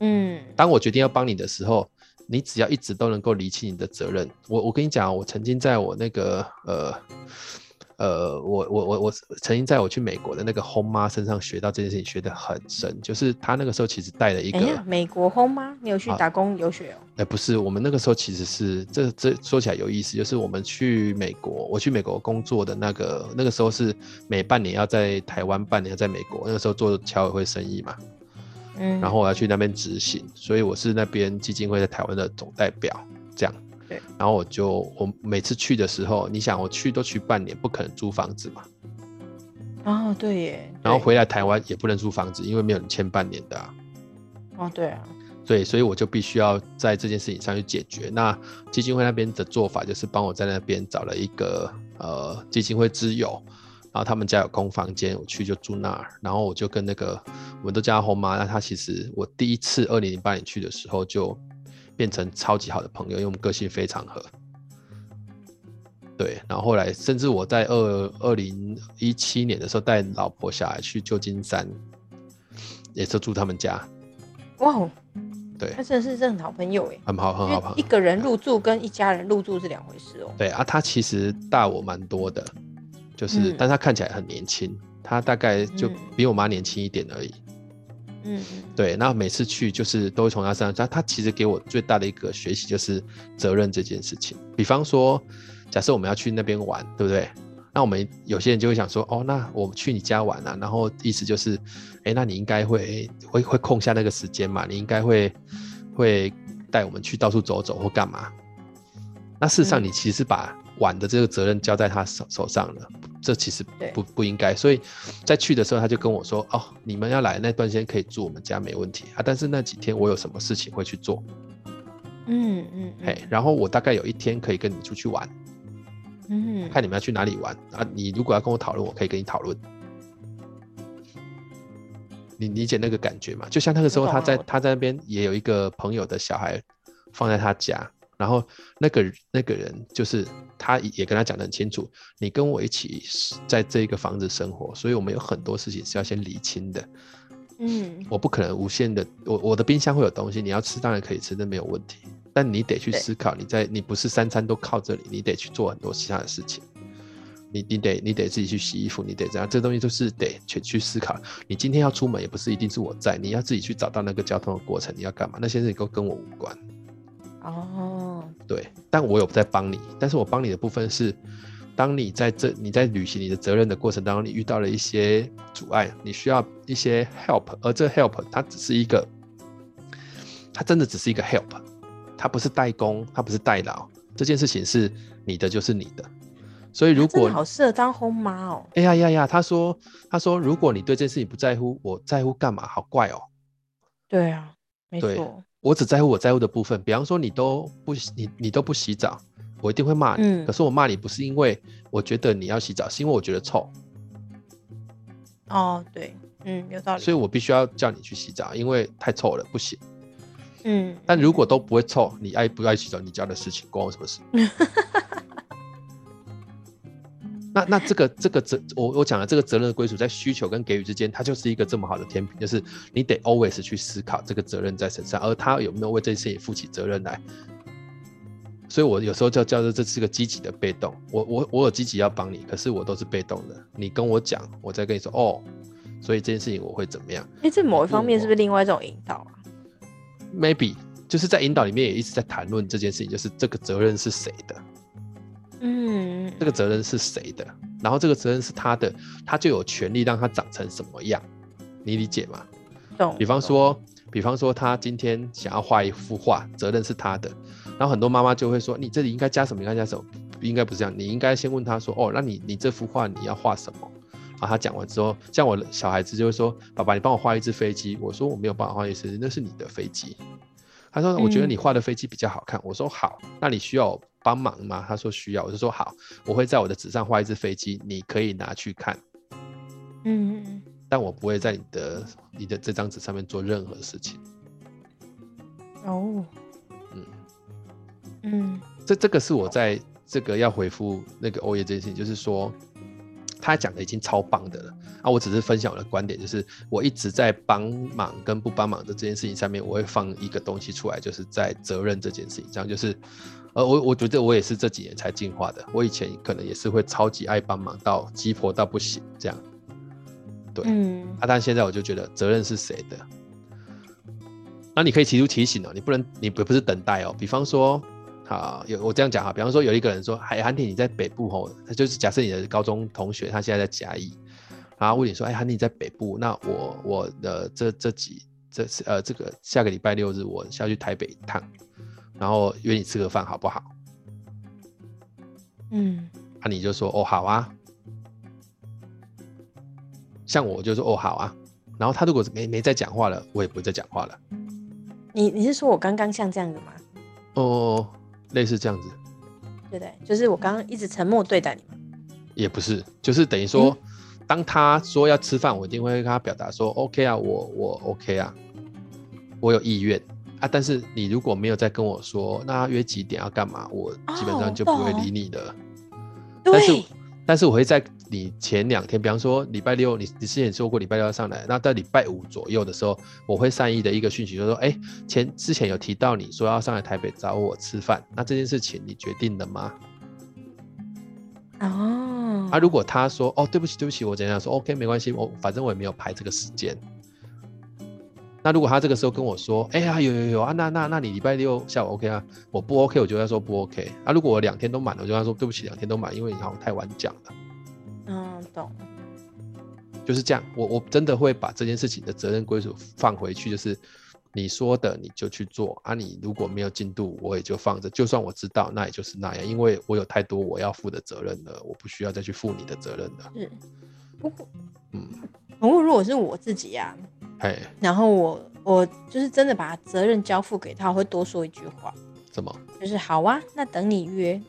嗯，当我决定要帮你的时候，你只要一直都能够理清你的责任。我我跟你讲，我曾经在我那个呃。呃，我我我我曾经在我去美国的那个轰妈身上学到这件事情，学得很深。就是他那个时候其实带了一个美国轰妈，你有去打工游学哦？哎、呃，不是，我们那个时候其实是这这说起来有意思，就是我们去美国，我去美国工作的那个那个时候是每半年要在台湾，半年要在美国。那个时候做侨委会生意嘛，嗯，然后我要去那边执行，所以我是那边基金会在台湾的总代表，这样。对，然后我就我每次去的时候，你想我去都去半年，不可能租房子嘛。哦，对耶。然后回来台湾也不能租房子，因为没有人签半年的啊。哦，对啊。对，所以我就必须要在这件事情上去解决。那基金会那边的做法就是帮我在那边找了一个呃基金会之友，然后他们家有空房间，我去就住那儿。然后我就跟那个我们都叫他红妈，那他其实我第一次二零零八年去的时候就。变成超级好的朋友，因为我们个性非常合。对，然后后来甚至我在二二零一七年的时候带老婆小孩去旧金山，也是住他们家。哇哦，对，他真的是真好朋友哎，很好很好朋友。一个人入住跟一家人入住是两回事哦。对啊，他其实大我蛮多的，就是，嗯、但他看起来很年轻，他大概就比我妈年轻一点而已。嗯，对，那每次去就是都会从他身上，他他其实给我最大的一个学习就是责任这件事情。比方说，假设我们要去那边玩，对不对？那我们有些人就会想说，哦，那我们去你家玩啊，然后意思就是，哎，那你应该会会会空下那个时间嘛，你应该会会带我们去到处走走或干嘛。那事实上你其实把碗的这个责任交在他手手上了，这其实不不应该。所以在去的时候他就跟我说：“哦，你们要来那段时间可以住我们家没问题啊，但是那几天我有什么事情会去做。”嗯嗯，嘿，然后我大概有一天可以跟你出去玩，嗯，看你们要去哪里玩啊？你如果要跟我讨论，我可以跟你讨论。你理解那个感觉吗？就像那个时候他在他在那边也有一个朋友的小孩放在他家，然后那个那个人就是他也跟他讲得很清楚，你跟我一起在这个房子生活，所以我们有很多事情是要先理清的。嗯，我不可能无限的，我我的冰箱会有东西，你要吃当然可以吃，那没有问题。但你得去思考，你在你不是三餐都靠这里，你得去做很多其他的事情。你你得你得自己去洗衣服，你得这样，这东西都是得去去思考。你今天要出门也不是一定是我在，你要自己去找到那个交通的过程，你要干嘛？那些事情都跟我无关。哦，对，但我有在帮你，但是我帮你的部分是。当你在这你在履行你的责任的过程当中，你遇到了一些阻碍，你需要一些 help，而这 help 它只是一个，它真的只是一个 help，它不是代工，它不是代劳，这件事情是你的就是你的，所以如果好适合当后妈哦，哎呀呀呀，他说他说如果你对这件事情不在乎，我在乎干嘛？好怪哦，对啊，没错，我只在乎我在乎的部分，比方说你都不你你都不洗澡。我一定会骂你，嗯、可是我骂你不是因为我觉得你要洗澡，是因为我觉得臭。哦，对，嗯，有道理。所以我必须要叫你去洗澡，因为太臭了，不行。嗯，但如果都不会臭，你爱不爱洗澡，你家的事情关我什么事？[laughs] 那那这个这个责，我我讲的这个责任的归属，在需求跟给予之间，它就是一个这么好的天平，就是你得 always 去思考这个责任在身上，而他有没有为这件事情负起责任来。所以，我有时候就叫做这是个积极的被动。我我我有积极要帮你，可是我都是被动的。你跟我讲，我再跟你说哦。所以这件事情我会怎么样？哎、欸，这某一方面是不是另外一种引导啊？Maybe 就是在引导里面也一直在谈论这件事情，就是这个责任是谁的？嗯，这个责任是谁的？然后这个责任是他的，他就有权利让他长成什么样？你理解吗？懂。比方说，比方说他今天想要画一幅画，责任是他的。然后很多妈妈就会说：“你这里应该加什么？应该加什么？应该不是这样。你应该先问他说：‘哦，那你你这幅画你要画什么？’然后他讲完之后，像我的小孩子就会说：‘爸爸，你帮我画一只飞机。’我说：‘我没有办法画一只，那是你的飞机。’他说：‘我觉得你画的飞机比较好看。’我说：‘好，那你需要帮忙吗？’他说：‘需要。’我就说：‘好，我会在我的纸上画一只飞机，你可以拿去看。’嗯，但我不会在你的你的这张纸上面做任何事情。哦。”嗯，这这个是我在这个要回复那个欧耶这件事情，就是说他讲的已经超棒的了。啊！我只是分享我的观点，就是我一直在帮忙跟不帮忙的这件事情上面，我会放一个东西出来，就是在责任这件事情上，就是呃，我我觉得我也是这几年才进化的，我以前可能也是会超级爱帮忙到鸡婆到不行这样，对，嗯，啊，但现在我就觉得责任是谁的，那你可以提出提醒哦，你不能，你不不是等待哦，比方说。啊，有我这样讲哈，比方说有一个人说，哎，韩婷你在北部吼，他就是假设你的高中同学，他现在在嘉义，然后问你说，哎，韩婷你在北部，那我我的这这几这是呃这个下个礼拜六日我下去台北一趟，然后约你吃个饭好不好？嗯，那、啊、你就说哦好啊，像我就说哦好啊，然后他如果没没再讲话了，我也不会再讲话了。你你是说我刚刚像这样的吗？哦。类似这样子，对对，就是我刚刚一直沉默对待你们，也不是，就是等于说，嗯、当他说要吃饭，我一定会跟他表达说，OK 啊，我我 OK 啊，我有意愿啊。但是你如果没有再跟我说，那约几点要干嘛，我基本上就不会理你的。哦、但是。但是我会在你前两天，比方说礼拜六，你你之前说过礼拜六要上来，那在礼拜五左右的时候，我会善意的一个讯息，就是说，哎、欸，前之前有提到你说要上来台北找我吃饭，那这件事情你决定了吗？哦，啊，如果他说，哦，对不起，对不起，我怎样说，OK，没关系，我反正我也没有排这个时间。那如果他这个时候跟我说，哎、欸、呀，有有有啊，那那那你礼拜六下午 OK 啊？我不 OK，我就要说不 OK 啊。如果我两天都满了，我就要说对不起，两天都满，因为你好像太晚讲了。嗯，懂。就是这样，我我真的会把这件事情的责任归属放回去，就是你说的你就去做啊，你如果没有进度，我也就放着。就算我知道，那也就是那样，因为我有太多我要负的责任了，我不需要再去负你的责任了。是，不过，嗯，不过如果是我自己呀、啊，哎，然后我我就是真的把责任交付给他，我会多说一句话。什么？就是好啊，那等你约。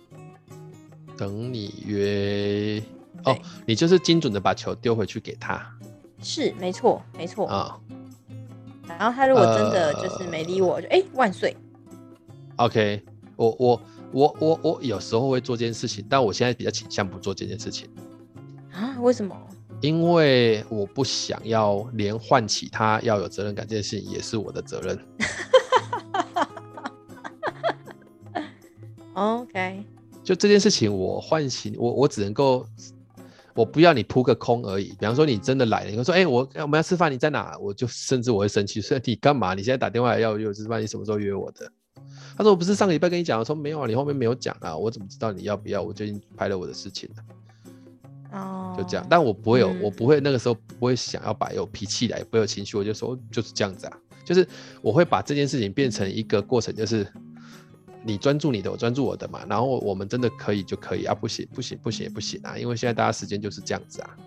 等你约哦，你就是精准的把球丢回去给他。是，没错，没错啊。然后他如果真的就是没理我，呃、就哎、欸、万岁。OK，我我我我我有时候会做这件事情，但我现在比较倾向不做这件事情。啊？为什么？因为我不想要连唤起他要有责任感这件事情也是我的责任。[laughs] OK，就这件事情我唤醒我，我只能够。我不要你扑个空而已。比方说你真的来了，你会说：“哎、欸，我我们要吃饭，你在哪？”我就甚至我会生气，说：[laughs] “你干嘛？你现在打电话来要约我吃饭，你什么时候约我的？”他说：“我不是上个礼拜跟你讲，我说没有啊，你后面没有讲啊，我怎么知道你要不要？我就已经排了我的事情了。”哦，就这样。但我不会有，嗯、我不会那个时候不会想要把有脾气来，不会有情绪，我就说就是这样子啊，就是我会把这件事情变成一个过程，就是。你专注你的，我专注我的嘛，然后我们真的可以就可以啊，不行不行不行也不行啊，因为现在大家时间就是这样子啊。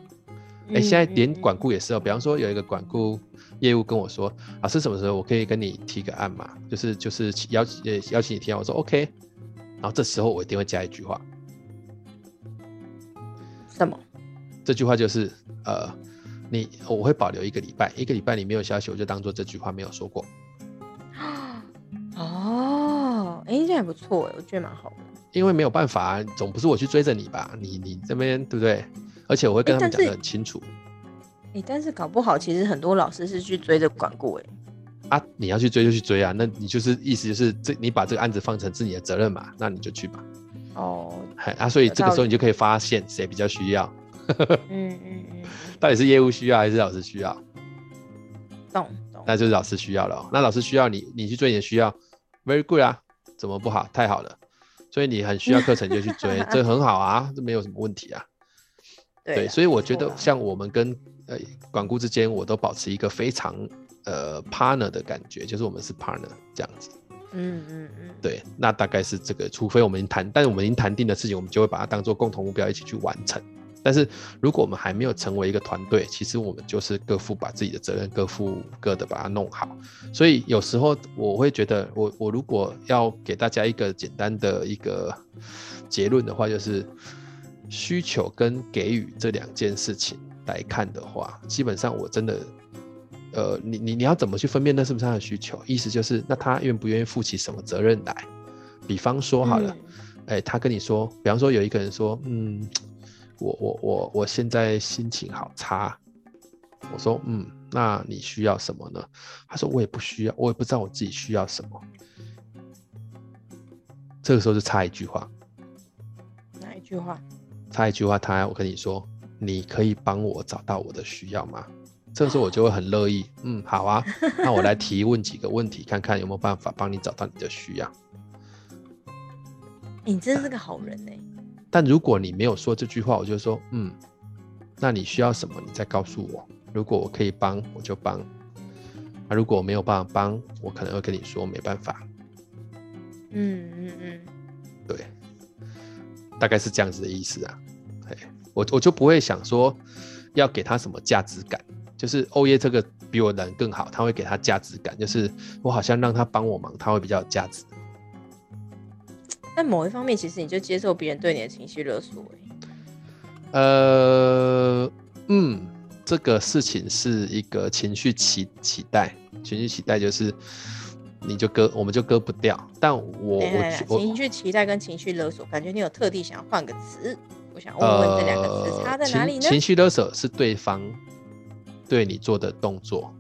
哎、欸，现在连管顾也是哦，比方说有一个管顾业务跟我说，老师什么时候我可以跟你提个案嘛？就是就是邀请邀请你提案，我说 OK，然后这时候我一定会加一句话，什么？这句话就是呃，你我会保留一个礼拜，一个礼拜你没有消息，我就当做这句话没有说过。还不错哎，我觉得蛮好的。因为没有办法，总不是我去追着你吧？你你这边对不对？而且我会跟他们讲的很清楚。哎、欸，但是搞不好其实很多老师是去追着管顾哎。啊，你要去追就去追啊，那你就是意思就是这你把这个案子放成是你的责任嘛，那你就去吧。哦。啊，所以这个时候你就可以发现谁比较需要。嗯嗯嗯。[laughs] 到底是业务需要还是老师需要？懂懂。那就是老师需要了。那老师需要你，你去追你的需要，very good 啊。怎么不好？太好了，所以你很需要课程就去追，[laughs] 这很好啊，这没有什么问题啊。对，对，所以我觉得像我们跟呃管顾之间，我都保持一个非常呃 partner 的感觉，就是我们是 partner 这样子。嗯嗯嗯。对，那大概是这个，除非我们谈，但是我们已经谈定的事情，我们就会把它当做共同目标一起去完成。但是如果我们还没有成为一个团队，其实我们就是各负把自己的责任，各负各的把它弄好。所以有时候我会觉得我，我我如果要给大家一个简单的一个结论的话，就是需求跟给予这两件事情来看的话，基本上我真的，呃，你你你要怎么去分辨那是不是他的需求？意思就是，那他愿不愿意负起什么责任来？比方说好了，哎、嗯欸，他跟你说，比方说有一个人说，嗯。我我我我现在心情好差，我说嗯，那你需要什么呢？他说我也不需要，我也不知道我自己需要什么。这个时候就差一句话，哪一句话？差一句话，他我跟你说，你可以帮我找到我的需要吗？这个时候我就会很乐意，嗯，好啊，[laughs] 那我来提问几个问题，看看有没有办法帮你找到你的需要。你真是个好人呢、欸。但如果你没有说这句话，我就说，嗯，那你需要什么？你再告诉我。如果我可以帮，我就帮。啊，如果我没有办法帮，我可能会跟你说没办法。嗯嗯嗯，对，大概是这样子的意思啊。哎，我我就不会想说要给他什么价值感，就是欧耶这个比我人更好，他会给他价值感，就是我好像让他帮我忙，他会比较有价值。但某一方面，其实你就接受别人对你的情绪勒索。呃，嗯，这个事情是一个情绪期期待，情绪期待就是你就割，我们就割不掉。但我对对对，情绪期待跟情绪勒索，感觉你有特地想要换个词。我想问问这两个词差在哪里呢？情绪勒索是对方对你做的动作，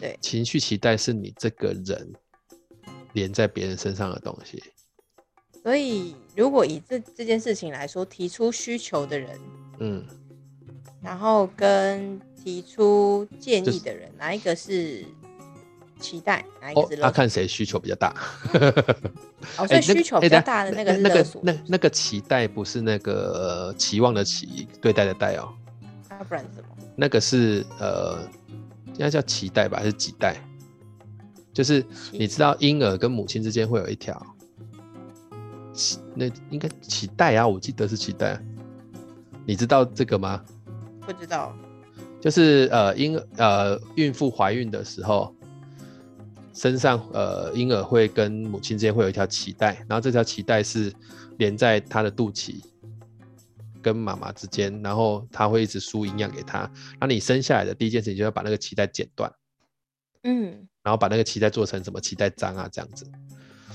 对，情绪期待是你这个人连在别人身上的东西。所以，如果以这这件事情来说，提出需求的人，嗯，然后跟提出建议的人，哪一个是期待？哪一个是？他、哦、看谁需求比较大。哦，[laughs] 所以需求比较大的那个那个那那个期待不是那个期望的期，对待的待哦。那、啊、不然什么？那个是呃，应该叫期待吧，还是几代？就是你知道婴儿跟母亲之间会有一条那应该脐带啊，我记得是脐带，你知道这个吗？不知道，就是呃婴呃孕妇怀孕的时候，身上呃婴儿会跟母亲之间会有一条脐带，然后这条脐带是连在她的肚脐跟妈妈之间，然后她会一直输营养给她。那你生下来的第一件事情就要把那个脐带剪断，嗯，然后把那个脐带做成什么脐带章啊这样子。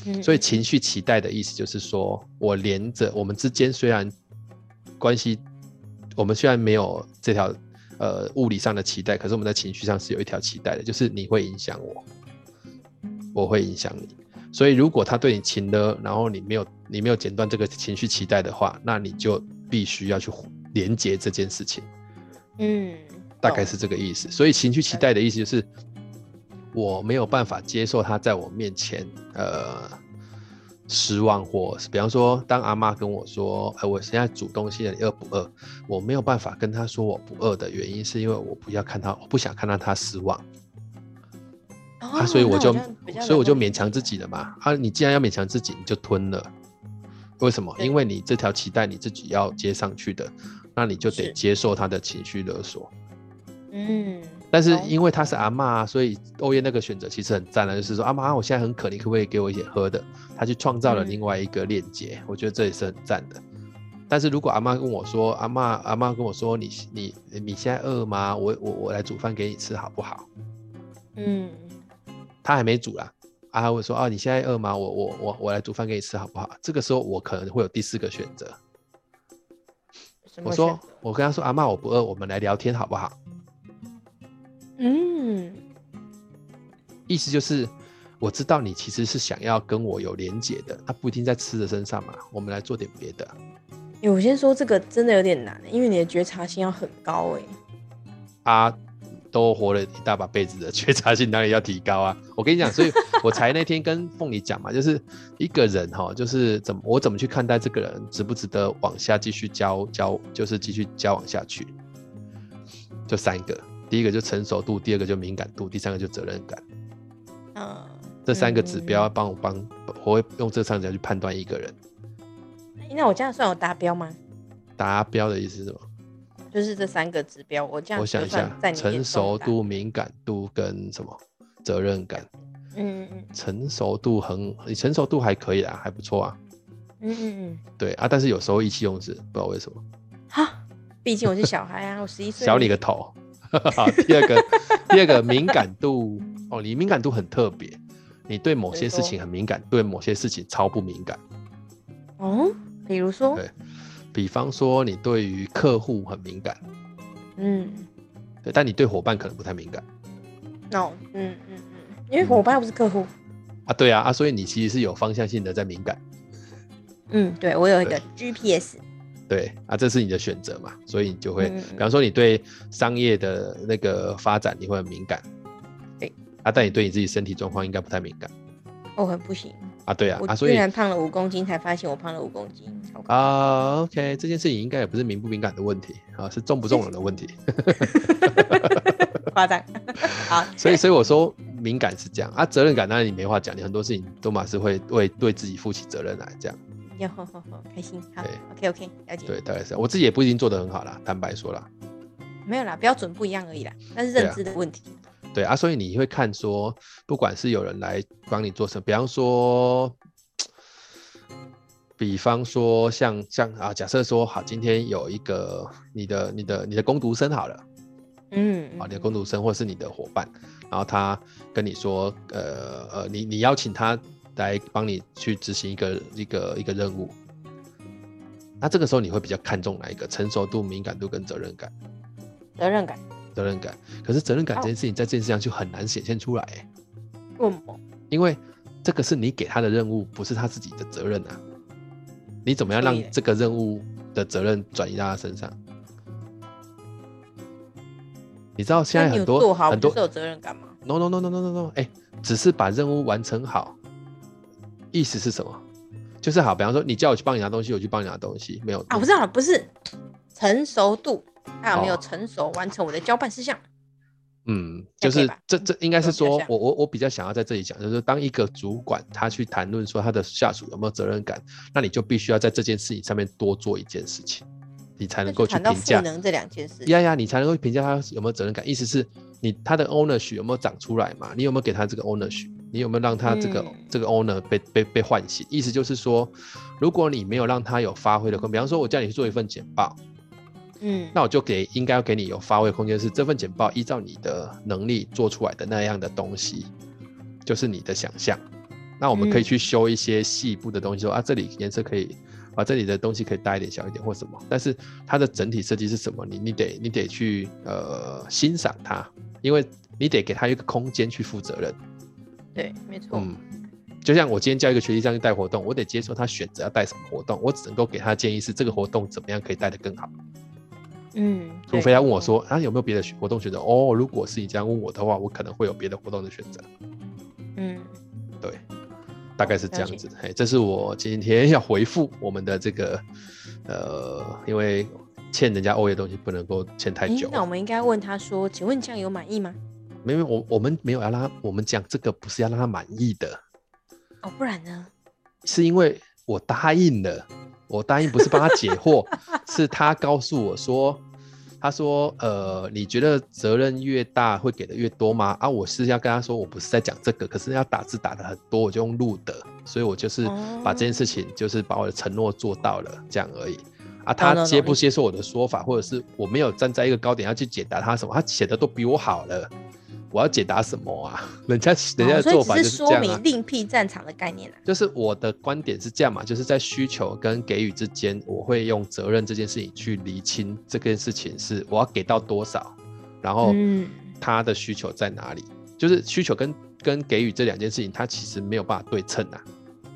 嗯，所以情绪期待的意思就是说，我连着我们之间虽然关系。我们虽然没有这条呃物理上的期待，可是我们在情绪上是有一条期待的，就是你会影响我，我会影响你。所以如果他对你情的，然后你没有你没有剪断这个情绪期待的话，那你就必须要去连接这件事情。嗯，大概是这个意思。所以情绪期待的意思就是我没有办法接受他在我面前呃。失望，或是比方说，当阿妈跟我说：“哎，我现在煮东西了，你饿不饿？”我没有办法跟他说我不饿的原因，是因为我不要看她，我不想看到他失望。哦、啊，所以我就，我所以我就勉强自己了嘛。啊，你既然要勉强自己，你就吞了。为什么？因为你这条脐带你自己要接上去的，那你就得接受他的情绪勒索。嗯。但是因为他是阿嬷，所以欧耶那个选择其实很赞的，就是说阿嬷，我现在很渴，你可不可以给我一点喝的？他去创造了另外一个链接，我觉得这也是很赞的。但是如果阿嬷跟我说，阿嬷阿嬷跟我说，你你你现在饿吗？我我我来煮饭给你吃好不好？嗯，他还没煮啦，阿嬷会说啊，你现在饿吗？我我我我来煮饭给你吃好不好？这个时候我可能会有第四个选择。我说我跟他说阿嬷，我不饿，我们来聊天好不好？嗯，意思就是我知道你其实是想要跟我有连结的，他不一定在吃的身上嘛。我们来做点别的。我先说这个真的有点难，因为你的觉察性要很高哎。啊，都活了一大把辈子的觉察性当然要提高啊！我跟你讲，所以 [laughs] 我才那天跟凤梨讲嘛，就是一个人哈，就是怎么我怎么去看待这个人，值不值得往下继续交交，就是继续交往下去，就三个。第一个就成熟度，第二个就敏感度，第三个就责任感。嗯，这三个指标帮我帮，我会用这三个去判断一个人。那我这样算有达标吗？达标的意思是什么？就是这三个指标，我这样我想一下，成熟度、敏感度跟什么？责任感。嗯嗯。成熟度很，你成熟度还可以啦，还不错啊。嗯嗯嗯。对啊，但是有时候意气用事，不知道为什么。哈，毕竟我是小孩啊，我十一岁。小你个头。好，[laughs] 第二个，第二个敏感度哦，你敏感度很特别，你对某些事情很敏感，对某些事情超不敏感。哦，比如说，对，比方说你对于客户很敏感，嗯，对，但你对伙伴可能不太敏感。哦，嗯嗯嗯，因为伙伴又不是客户啊，对啊啊，所以你其实是有方向性的在敏感。嗯，对，我有一个 GPS。对啊，这是你的选择嘛，所以你就会，嗯、比方说你对商业的那个发展你会很敏感，对啊，但你对你自己身体状况应该不太敏感。哦，很不行啊，对啊，我居然胖了五公斤，才发现我胖了五公斤。啊，OK，这件事情应该也不是敏不敏感的问题啊，是重不重人的问题。[laughs] 夸张，好，所以所以我说敏感是这样啊，责任感当然你没话讲，你很多事情都嘛是会为对自己负起责任来这样。哟吼吼吼，[laughs] 开心，好，OK OK，了解。对，大概是，我自己也不一定做得很好啦，坦白说啦。没有啦，标准不一样而已啦，那是认知的问题。对啊，对啊，所以你会看说，不管是有人来帮你做什么，比方说，比方说像像啊，假设说好，今天有一个你的你的你的工读生好了，嗯，啊，你的工读生或是你的伙伴，然后他跟你说，呃呃，你你邀请他。来帮你去执行一个一个一个任务，那这个时候你会比较看重哪一个？成熟度、敏感度跟责任感？责任感，责任感。可是责任感这件事情在这件事上就很难显现出来。为什么？因为这个是你给他的任务，不是他自己的责任啊。你怎么样让这个任务的责任转移到他身上？你知道现在很多很多有责任感吗？No No No No No No No，哎，只是把任务完成好。意思是什么？就是好，比方说你叫我去帮你拿东西，我去帮你拿东西，没有啊？我知道了，不是成熟度，还有没有成熟完成我的交办事项？嗯，就是这这应该是说我我我比较想要在这里讲，就是当一个主管他去谈论说他的下属有没有责任感，那你就必须要在这件事情上面多做一件事情，你才能够去评价。能这两件事。呀呀，你才能够评价他有没有责任感。意思是你他的 ownership 有没有长出来嘛？你有没有给他这个 ownership？你有没有让他这个、嗯、这个 owner 被被被唤醒？意思就是说，如果你没有让他有发挥的空间，比方说我叫你去做一份简报。嗯，那我就给应该要给你有发挥空间，是这份简报依照你的能力做出来的那样的东西，就是你的想象。那我们可以去修一些细部的东西说，说、嗯、啊，这里颜色可以，啊，这里的东西可以大一点、小一点或什么。但是它的整体设计是什么？你你得你得去呃欣赏它，因为你得给他一个空间去负责任。对，没错。嗯，就像我今天叫一个学弟上去带活动，我得接受他选择要带什么活动，我只能够给他建议是这个活动怎么样可以带得更好。嗯，除非他问我说啊，有没有别的活动选择？哦，如果是你这样问我的话，我可能会有别的活动的选择。嗯，对，大概是这样子。嘿，这是我今天要回复我们的这个呃，因为欠人家欧耶东西不能够欠太久。那我们应该问他说，请问这样有满意吗？没有，我我们没有要让他，我们讲这个不是要让他满意的。哦，不然呢？是因为我答应了，我答应不是帮他解惑，[laughs] 是他告诉我说。他说：“呃，你觉得责任越大会给的越多吗？”啊，我是要跟他说，我不是在讲这个，可是要打字打的很多，我就用录的，所以我就是把这件事情，就是把我的承诺做到了，这样而已。啊，他接不接受我的说法，或者是我没有站在一个高点要去解答他什么，他写的都比我好了。我要解答什么啊？[laughs] 人家人家的做法就是这样啊。所以只是说明另辟战场的概念啊。就是我的观点是这样嘛，就是在需求跟给予之间，我会用责任这件事情去厘清这件事情是我要给到多少，然后他的需求在哪里？就是需求跟跟给予这两件事情，它其实没有办法对称啊。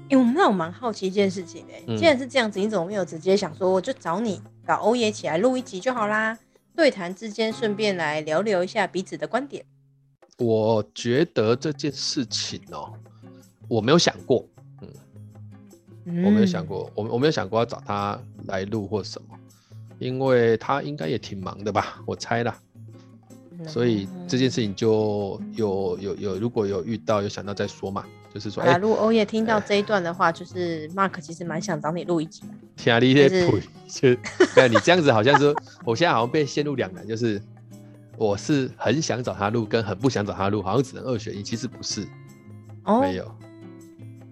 因为那我蛮好奇一件事情哎，既然是这样子，你怎么没有直接想说，我就找你找欧耶起来录一集就好啦？对谈之间顺便来聊聊一下彼此的观点。我觉得这件事情哦，我没有想过，嗯，我没有想过，我我没有想过要找他来录或什么，因为他应该也挺忙的吧，我猜啦，所以这件事情就有有有，如果有遇到有想到再说嘛，就是说，哎，如果欧耶听到这一段的话，就是 Mark 其实蛮想找你录一集的，听你这腿，就，对，你这样子好像是，我现在好像被陷入两难，就是。我是很想找他录，跟很不想找他录，好像只能二选一。其实不是，哦、没有，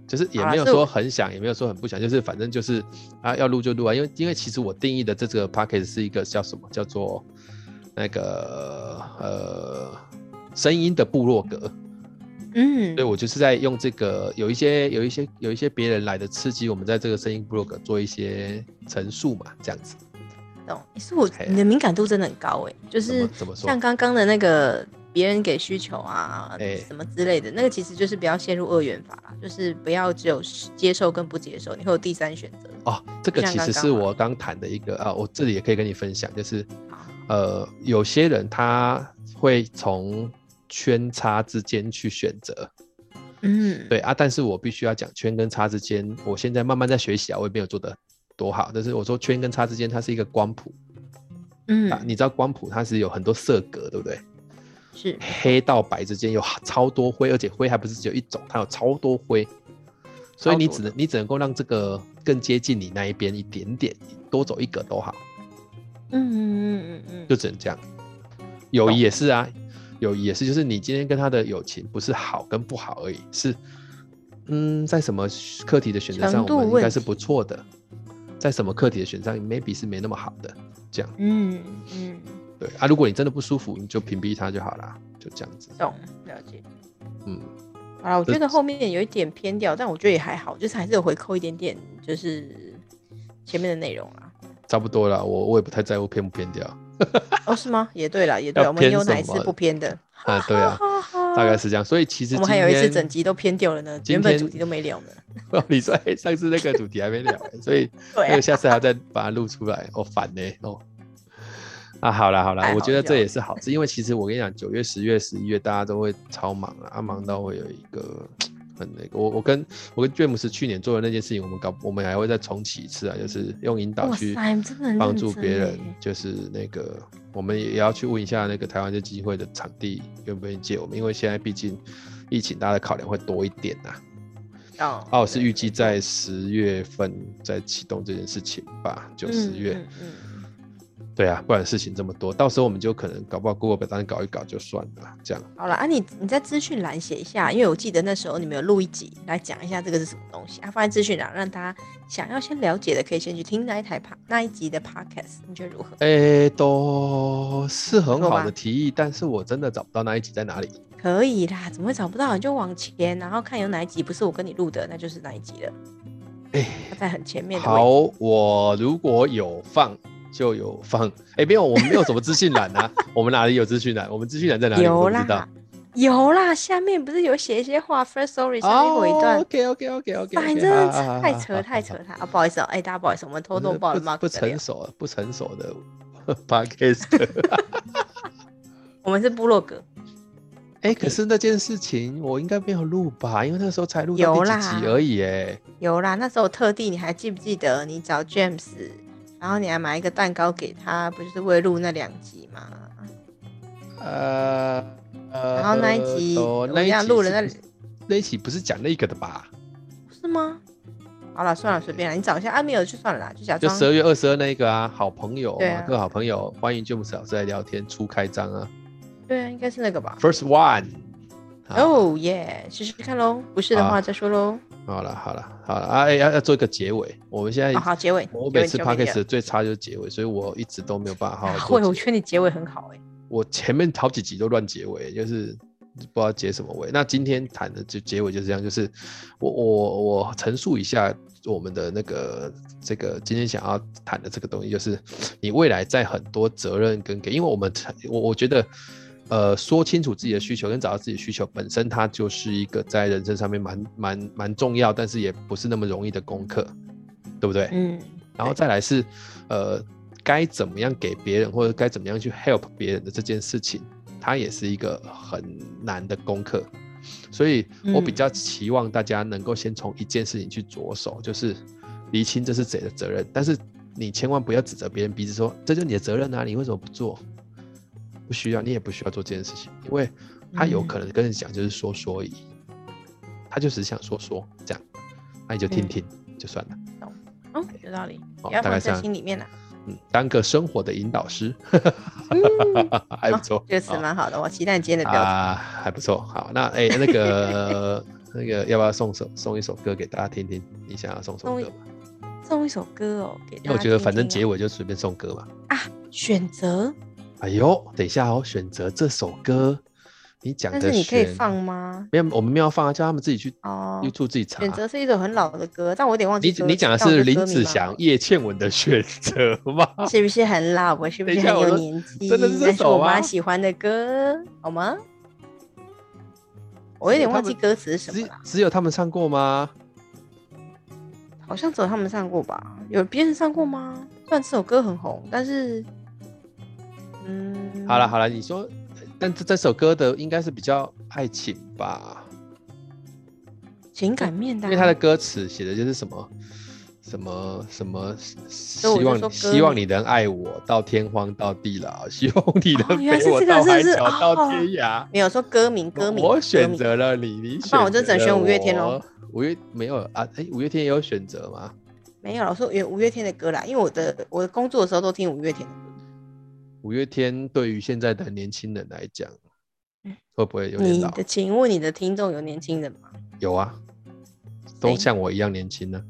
就是也没有说很想，也没有说很不想，就是反正就是啊，要录就录啊。因为因为其实我定义的这个 p a c k a g e 是一个叫什么，叫做那个呃声音的部落格。嗯，所以我就是在用这个有一些有一些有一些别人来的刺激，我们在这个声音部落格做一些陈述嘛，这样子。也是我，你的敏感度真的很高哎，就是像刚刚的那个别人给需求啊，什么之类的，那个其实就是不要陷入二元法啦，就是不要只有接受跟不接受，你会有第三选择哦。这个其实是我刚谈的一个啊，我这里也可以跟你分享，就是呃，有些人他会从圈叉之间去选择，嗯，对啊，但是我必须要讲圈跟叉之间，我现在慢慢在学习啊，我也没有做的。多好，但是我说圈跟叉之间，它是一个光谱，嗯、啊，你知道光谱它是有很多色格，对不对？是黑到白之间有超多灰，而且灰还不是只有一种，它有超多灰，所以你只能你只能够让这个更接近你那一边一点点，多走一格都好。嗯嗯嗯嗯嗯，就只能这样。友谊也是啊，友谊也是，就是你今天跟他的友情不是好跟不好而已，是嗯，在什么课题的选择上，我们应该是不错的。在什么课题的选上，maybe 是没那么好的，这样。嗯嗯，对啊，如果你真的不舒服，你就屏蔽它就好了，就这样子。懂，了解。嗯，好了，我觉得后面有一点偏掉，但我觉得也还好，就是还是有回扣一点点，就是前面的内容啦。差不多了，我我也不太在乎偏不偏掉。哦，是吗？也对了，也对，我们有哪一次不偏的？啊，对啊，[laughs] 大概是这样。所以其实我们还有一次整集都偏掉了呢，原本主题都没聊呢。[laughs] 哦，你说上次那个主题还没聊，所以 [laughs] 那个下次还要再把它录出来，哦烦呢。哦，啊，好了好了，我觉得这也是好事，因为其实我跟你讲，九月、十月、十一月大家都会超忙啊，忙到会有一个很那个。我我跟我跟詹姆斯去年做的那件事情，我们搞我们还会再重启一次啊，就是用引导去帮助别人，就是那个我们也要去问一下那个台湾这基金会的场地愿不愿意借我们，因为现在毕竟疫情，大家的考量会多一点呐。哦，哦，是预计在十月份再启动这件事情吧，就十月。嗯嗯嗯对啊，不然事情这么多，到时候我们就可能搞不好 Google 表单搞一搞就算了，这样。好了啊你，你你在资讯栏写一下，因为我记得那时候你们有录一集来讲一下这个是什么东西啊，放在资讯栏，让大家想要先了解的可以先去听那一台那一集的 Podcast，你觉得如何？哎、欸，都是很好的提议，但是我真的找不到那一集在哪里。可以啦，怎么会找不到？你就往前，然后看有哪一集不是我跟你录的，那就是哪一集了。哎、在很前面的。好，我如果有放。就有放哎、欸，没有，我们没有什么资讯栏啊。我们哪里有资讯栏？我们资讯栏在哪里？有啦，有啦，下面不是有写一些话？Firstory 下面有一段。OK OK OK OK。反正太扯太扯太啊！不好意思哦，哎，大家不好意思，我们偷偷爆了吗？不成熟，不成熟的 [laughs] Podcast。[laughs] 我们是部落格。哎，可是那件事情我应该没有录吧？因为那时候才录到第几集而已。哎，有啦，那时候特地，你还记不记得？你找 James。然后你还买一个蛋糕给他，不就是为录那两集吗？呃，然后那一集，呃、那一集录了那那一集不是讲那个的吧？是吗？好了，算了，随便了，你找一下阿米尔就算了啦，就假装。就十二月二十二那一个啊，好朋友，啊、各位好朋友，欢迎詹姆斯老师来聊天，初开张啊。对啊，应该是那个吧。First one。哦耶，试试看喽，不是的话再说喽。好了好了好了啊！要要做一个结尾。我们现在好结尾。我每次 podcast 最差就是结尾，所以我一直都没有办法好好。会，我觉得你结尾很好哎。我前面好几集都乱结尾，就是不知道结什么尾。那今天谈的就结尾就是这样，就是我我我陈述一下我们的那个这个今天想要谈的这个东西，就是你未来在很多责任跟给，因为我们我我觉得。呃，说清楚自己的需求跟找到自己的需求本身，它就是一个在人生上面蛮蛮蛮重要，但是也不是那么容易的功课，对不对？嗯。然后再来是，呃，该怎么样给别人或者该怎么样去 help 别人的这件事情，它也是一个很难的功课。所以我比较期望大家能够先从一件事情去着手，就是厘清这是谁的责任，但是你千万不要指责别人鼻子说这就是你的责任啊，你为什么不做？不需要，你也不需要做这件事情，因为他有可能跟你讲就是说说而已，嗯、他就只是想说说这样，那你就听听、嗯、就算了。有道理。哦，大概在心里面呢。嗯，当个生活的引导师，嗯、[laughs] 还不错，哦、这个词蛮好的，哦、我期待今天的标题啊，还不错。好，那哎、欸，那个那个要不要送首送一首歌给大家听听？你想要送什么歌吗？送一首歌哦，给大家我觉得反正结尾就随便送歌嘛。啊，选择。哎呦，等一下哦，选择这首歌，你讲的是，但是你可以放吗？没有，我们没有放啊，叫他们自己去哦，YouTube 自己查。选择是一首很老的歌，但我有点忘记。你你讲的是林子祥、叶倩文的选择吗？[laughs] 是不是很老？我是不是很有年纪？真的是这首吗？我妈喜欢的歌，好吗？我有点忘记歌词是什么了。只有他们唱过吗？好像只有他们唱过吧？有别人唱过吗？虽然这首歌很红，但是。嗯，好了好了，你说，但这这首歌的应该是比较爱情吧，情感面的，因为他的歌词写的就是什么什么什么，希望希望你能爱我到天荒到地老，[laughs] 希望你能陪我到海角到天涯。没有说歌名，歌名，我选择了你，你选，那我就只能选五月天喽。五月没有啊？哎，五月天也有选择吗？没有，我说有五月天的歌啦，因为我的我的工作的时候都听五月天的歌。五月天对于现在的年轻人来讲，会不会有点老？你的，请问你的听众有年轻人吗？有啊，都像我一样年轻呢。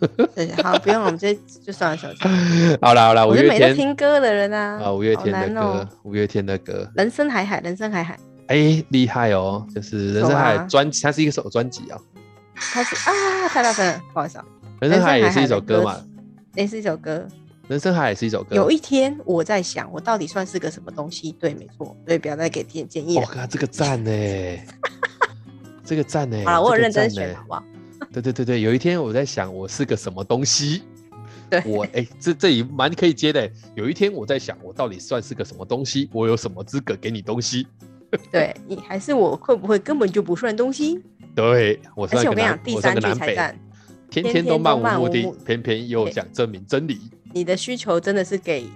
[laughs] 对，好，不用，我们这 [laughs] 就算了，算了。好了好了，五月天，听歌的人啊。啊，五月天的歌，五月天的歌，人生海海，人生海海。哎，厉害哦，就是人生海海专辑，它是一个首专辑啊。它是啊，太大声了，不好意思啊。人生海海也是一首歌嘛？也是一首歌。人生海海也是一首歌。有一天我在想，我到底算是个什么东西？对，没错，所以不要再给建建议了。我靠，这个赞呢？[laughs] 这个赞呢？好了，我有认真选，好不好？对对对对，有一天我在想，我是个什么东西？对，我哎，这这也蛮可以接的。有一天我在想，我到底算是个什么东西？我有什么资格给你东西？[laughs] 对，你还是我会不会根本就不算东西？对，我是而且我跟你讲，个南，第三个南北，句才赞，天天都漫无目的偏偏又想证明真理。你的需求真的是给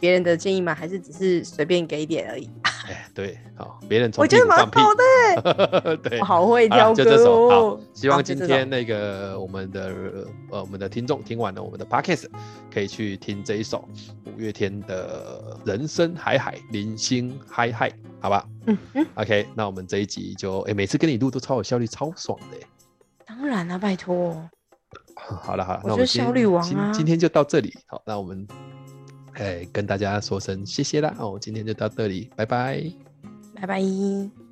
别人的建议吗？还是只是随便给一点而已？哎，对，好，别人从我觉得蛮好的、欸，[laughs] 对我，好会挑就这首歌好哦。希望好就这首今天那个我们的呃我们的听众听完了我们的 podcast，可以去听这一首五月天的《人生海海零星嗨嗨》，好吧？嗯嗯，OK，那我们这一集就哎每次跟你录都超有效率，超爽的耶。当然了、啊，拜托。[laughs] 好了好了，那我们今效率王啊今今天就到这里，好，那我们哎跟大家说声谢谢啦，哦，今天就到这里，拜拜。拜拜。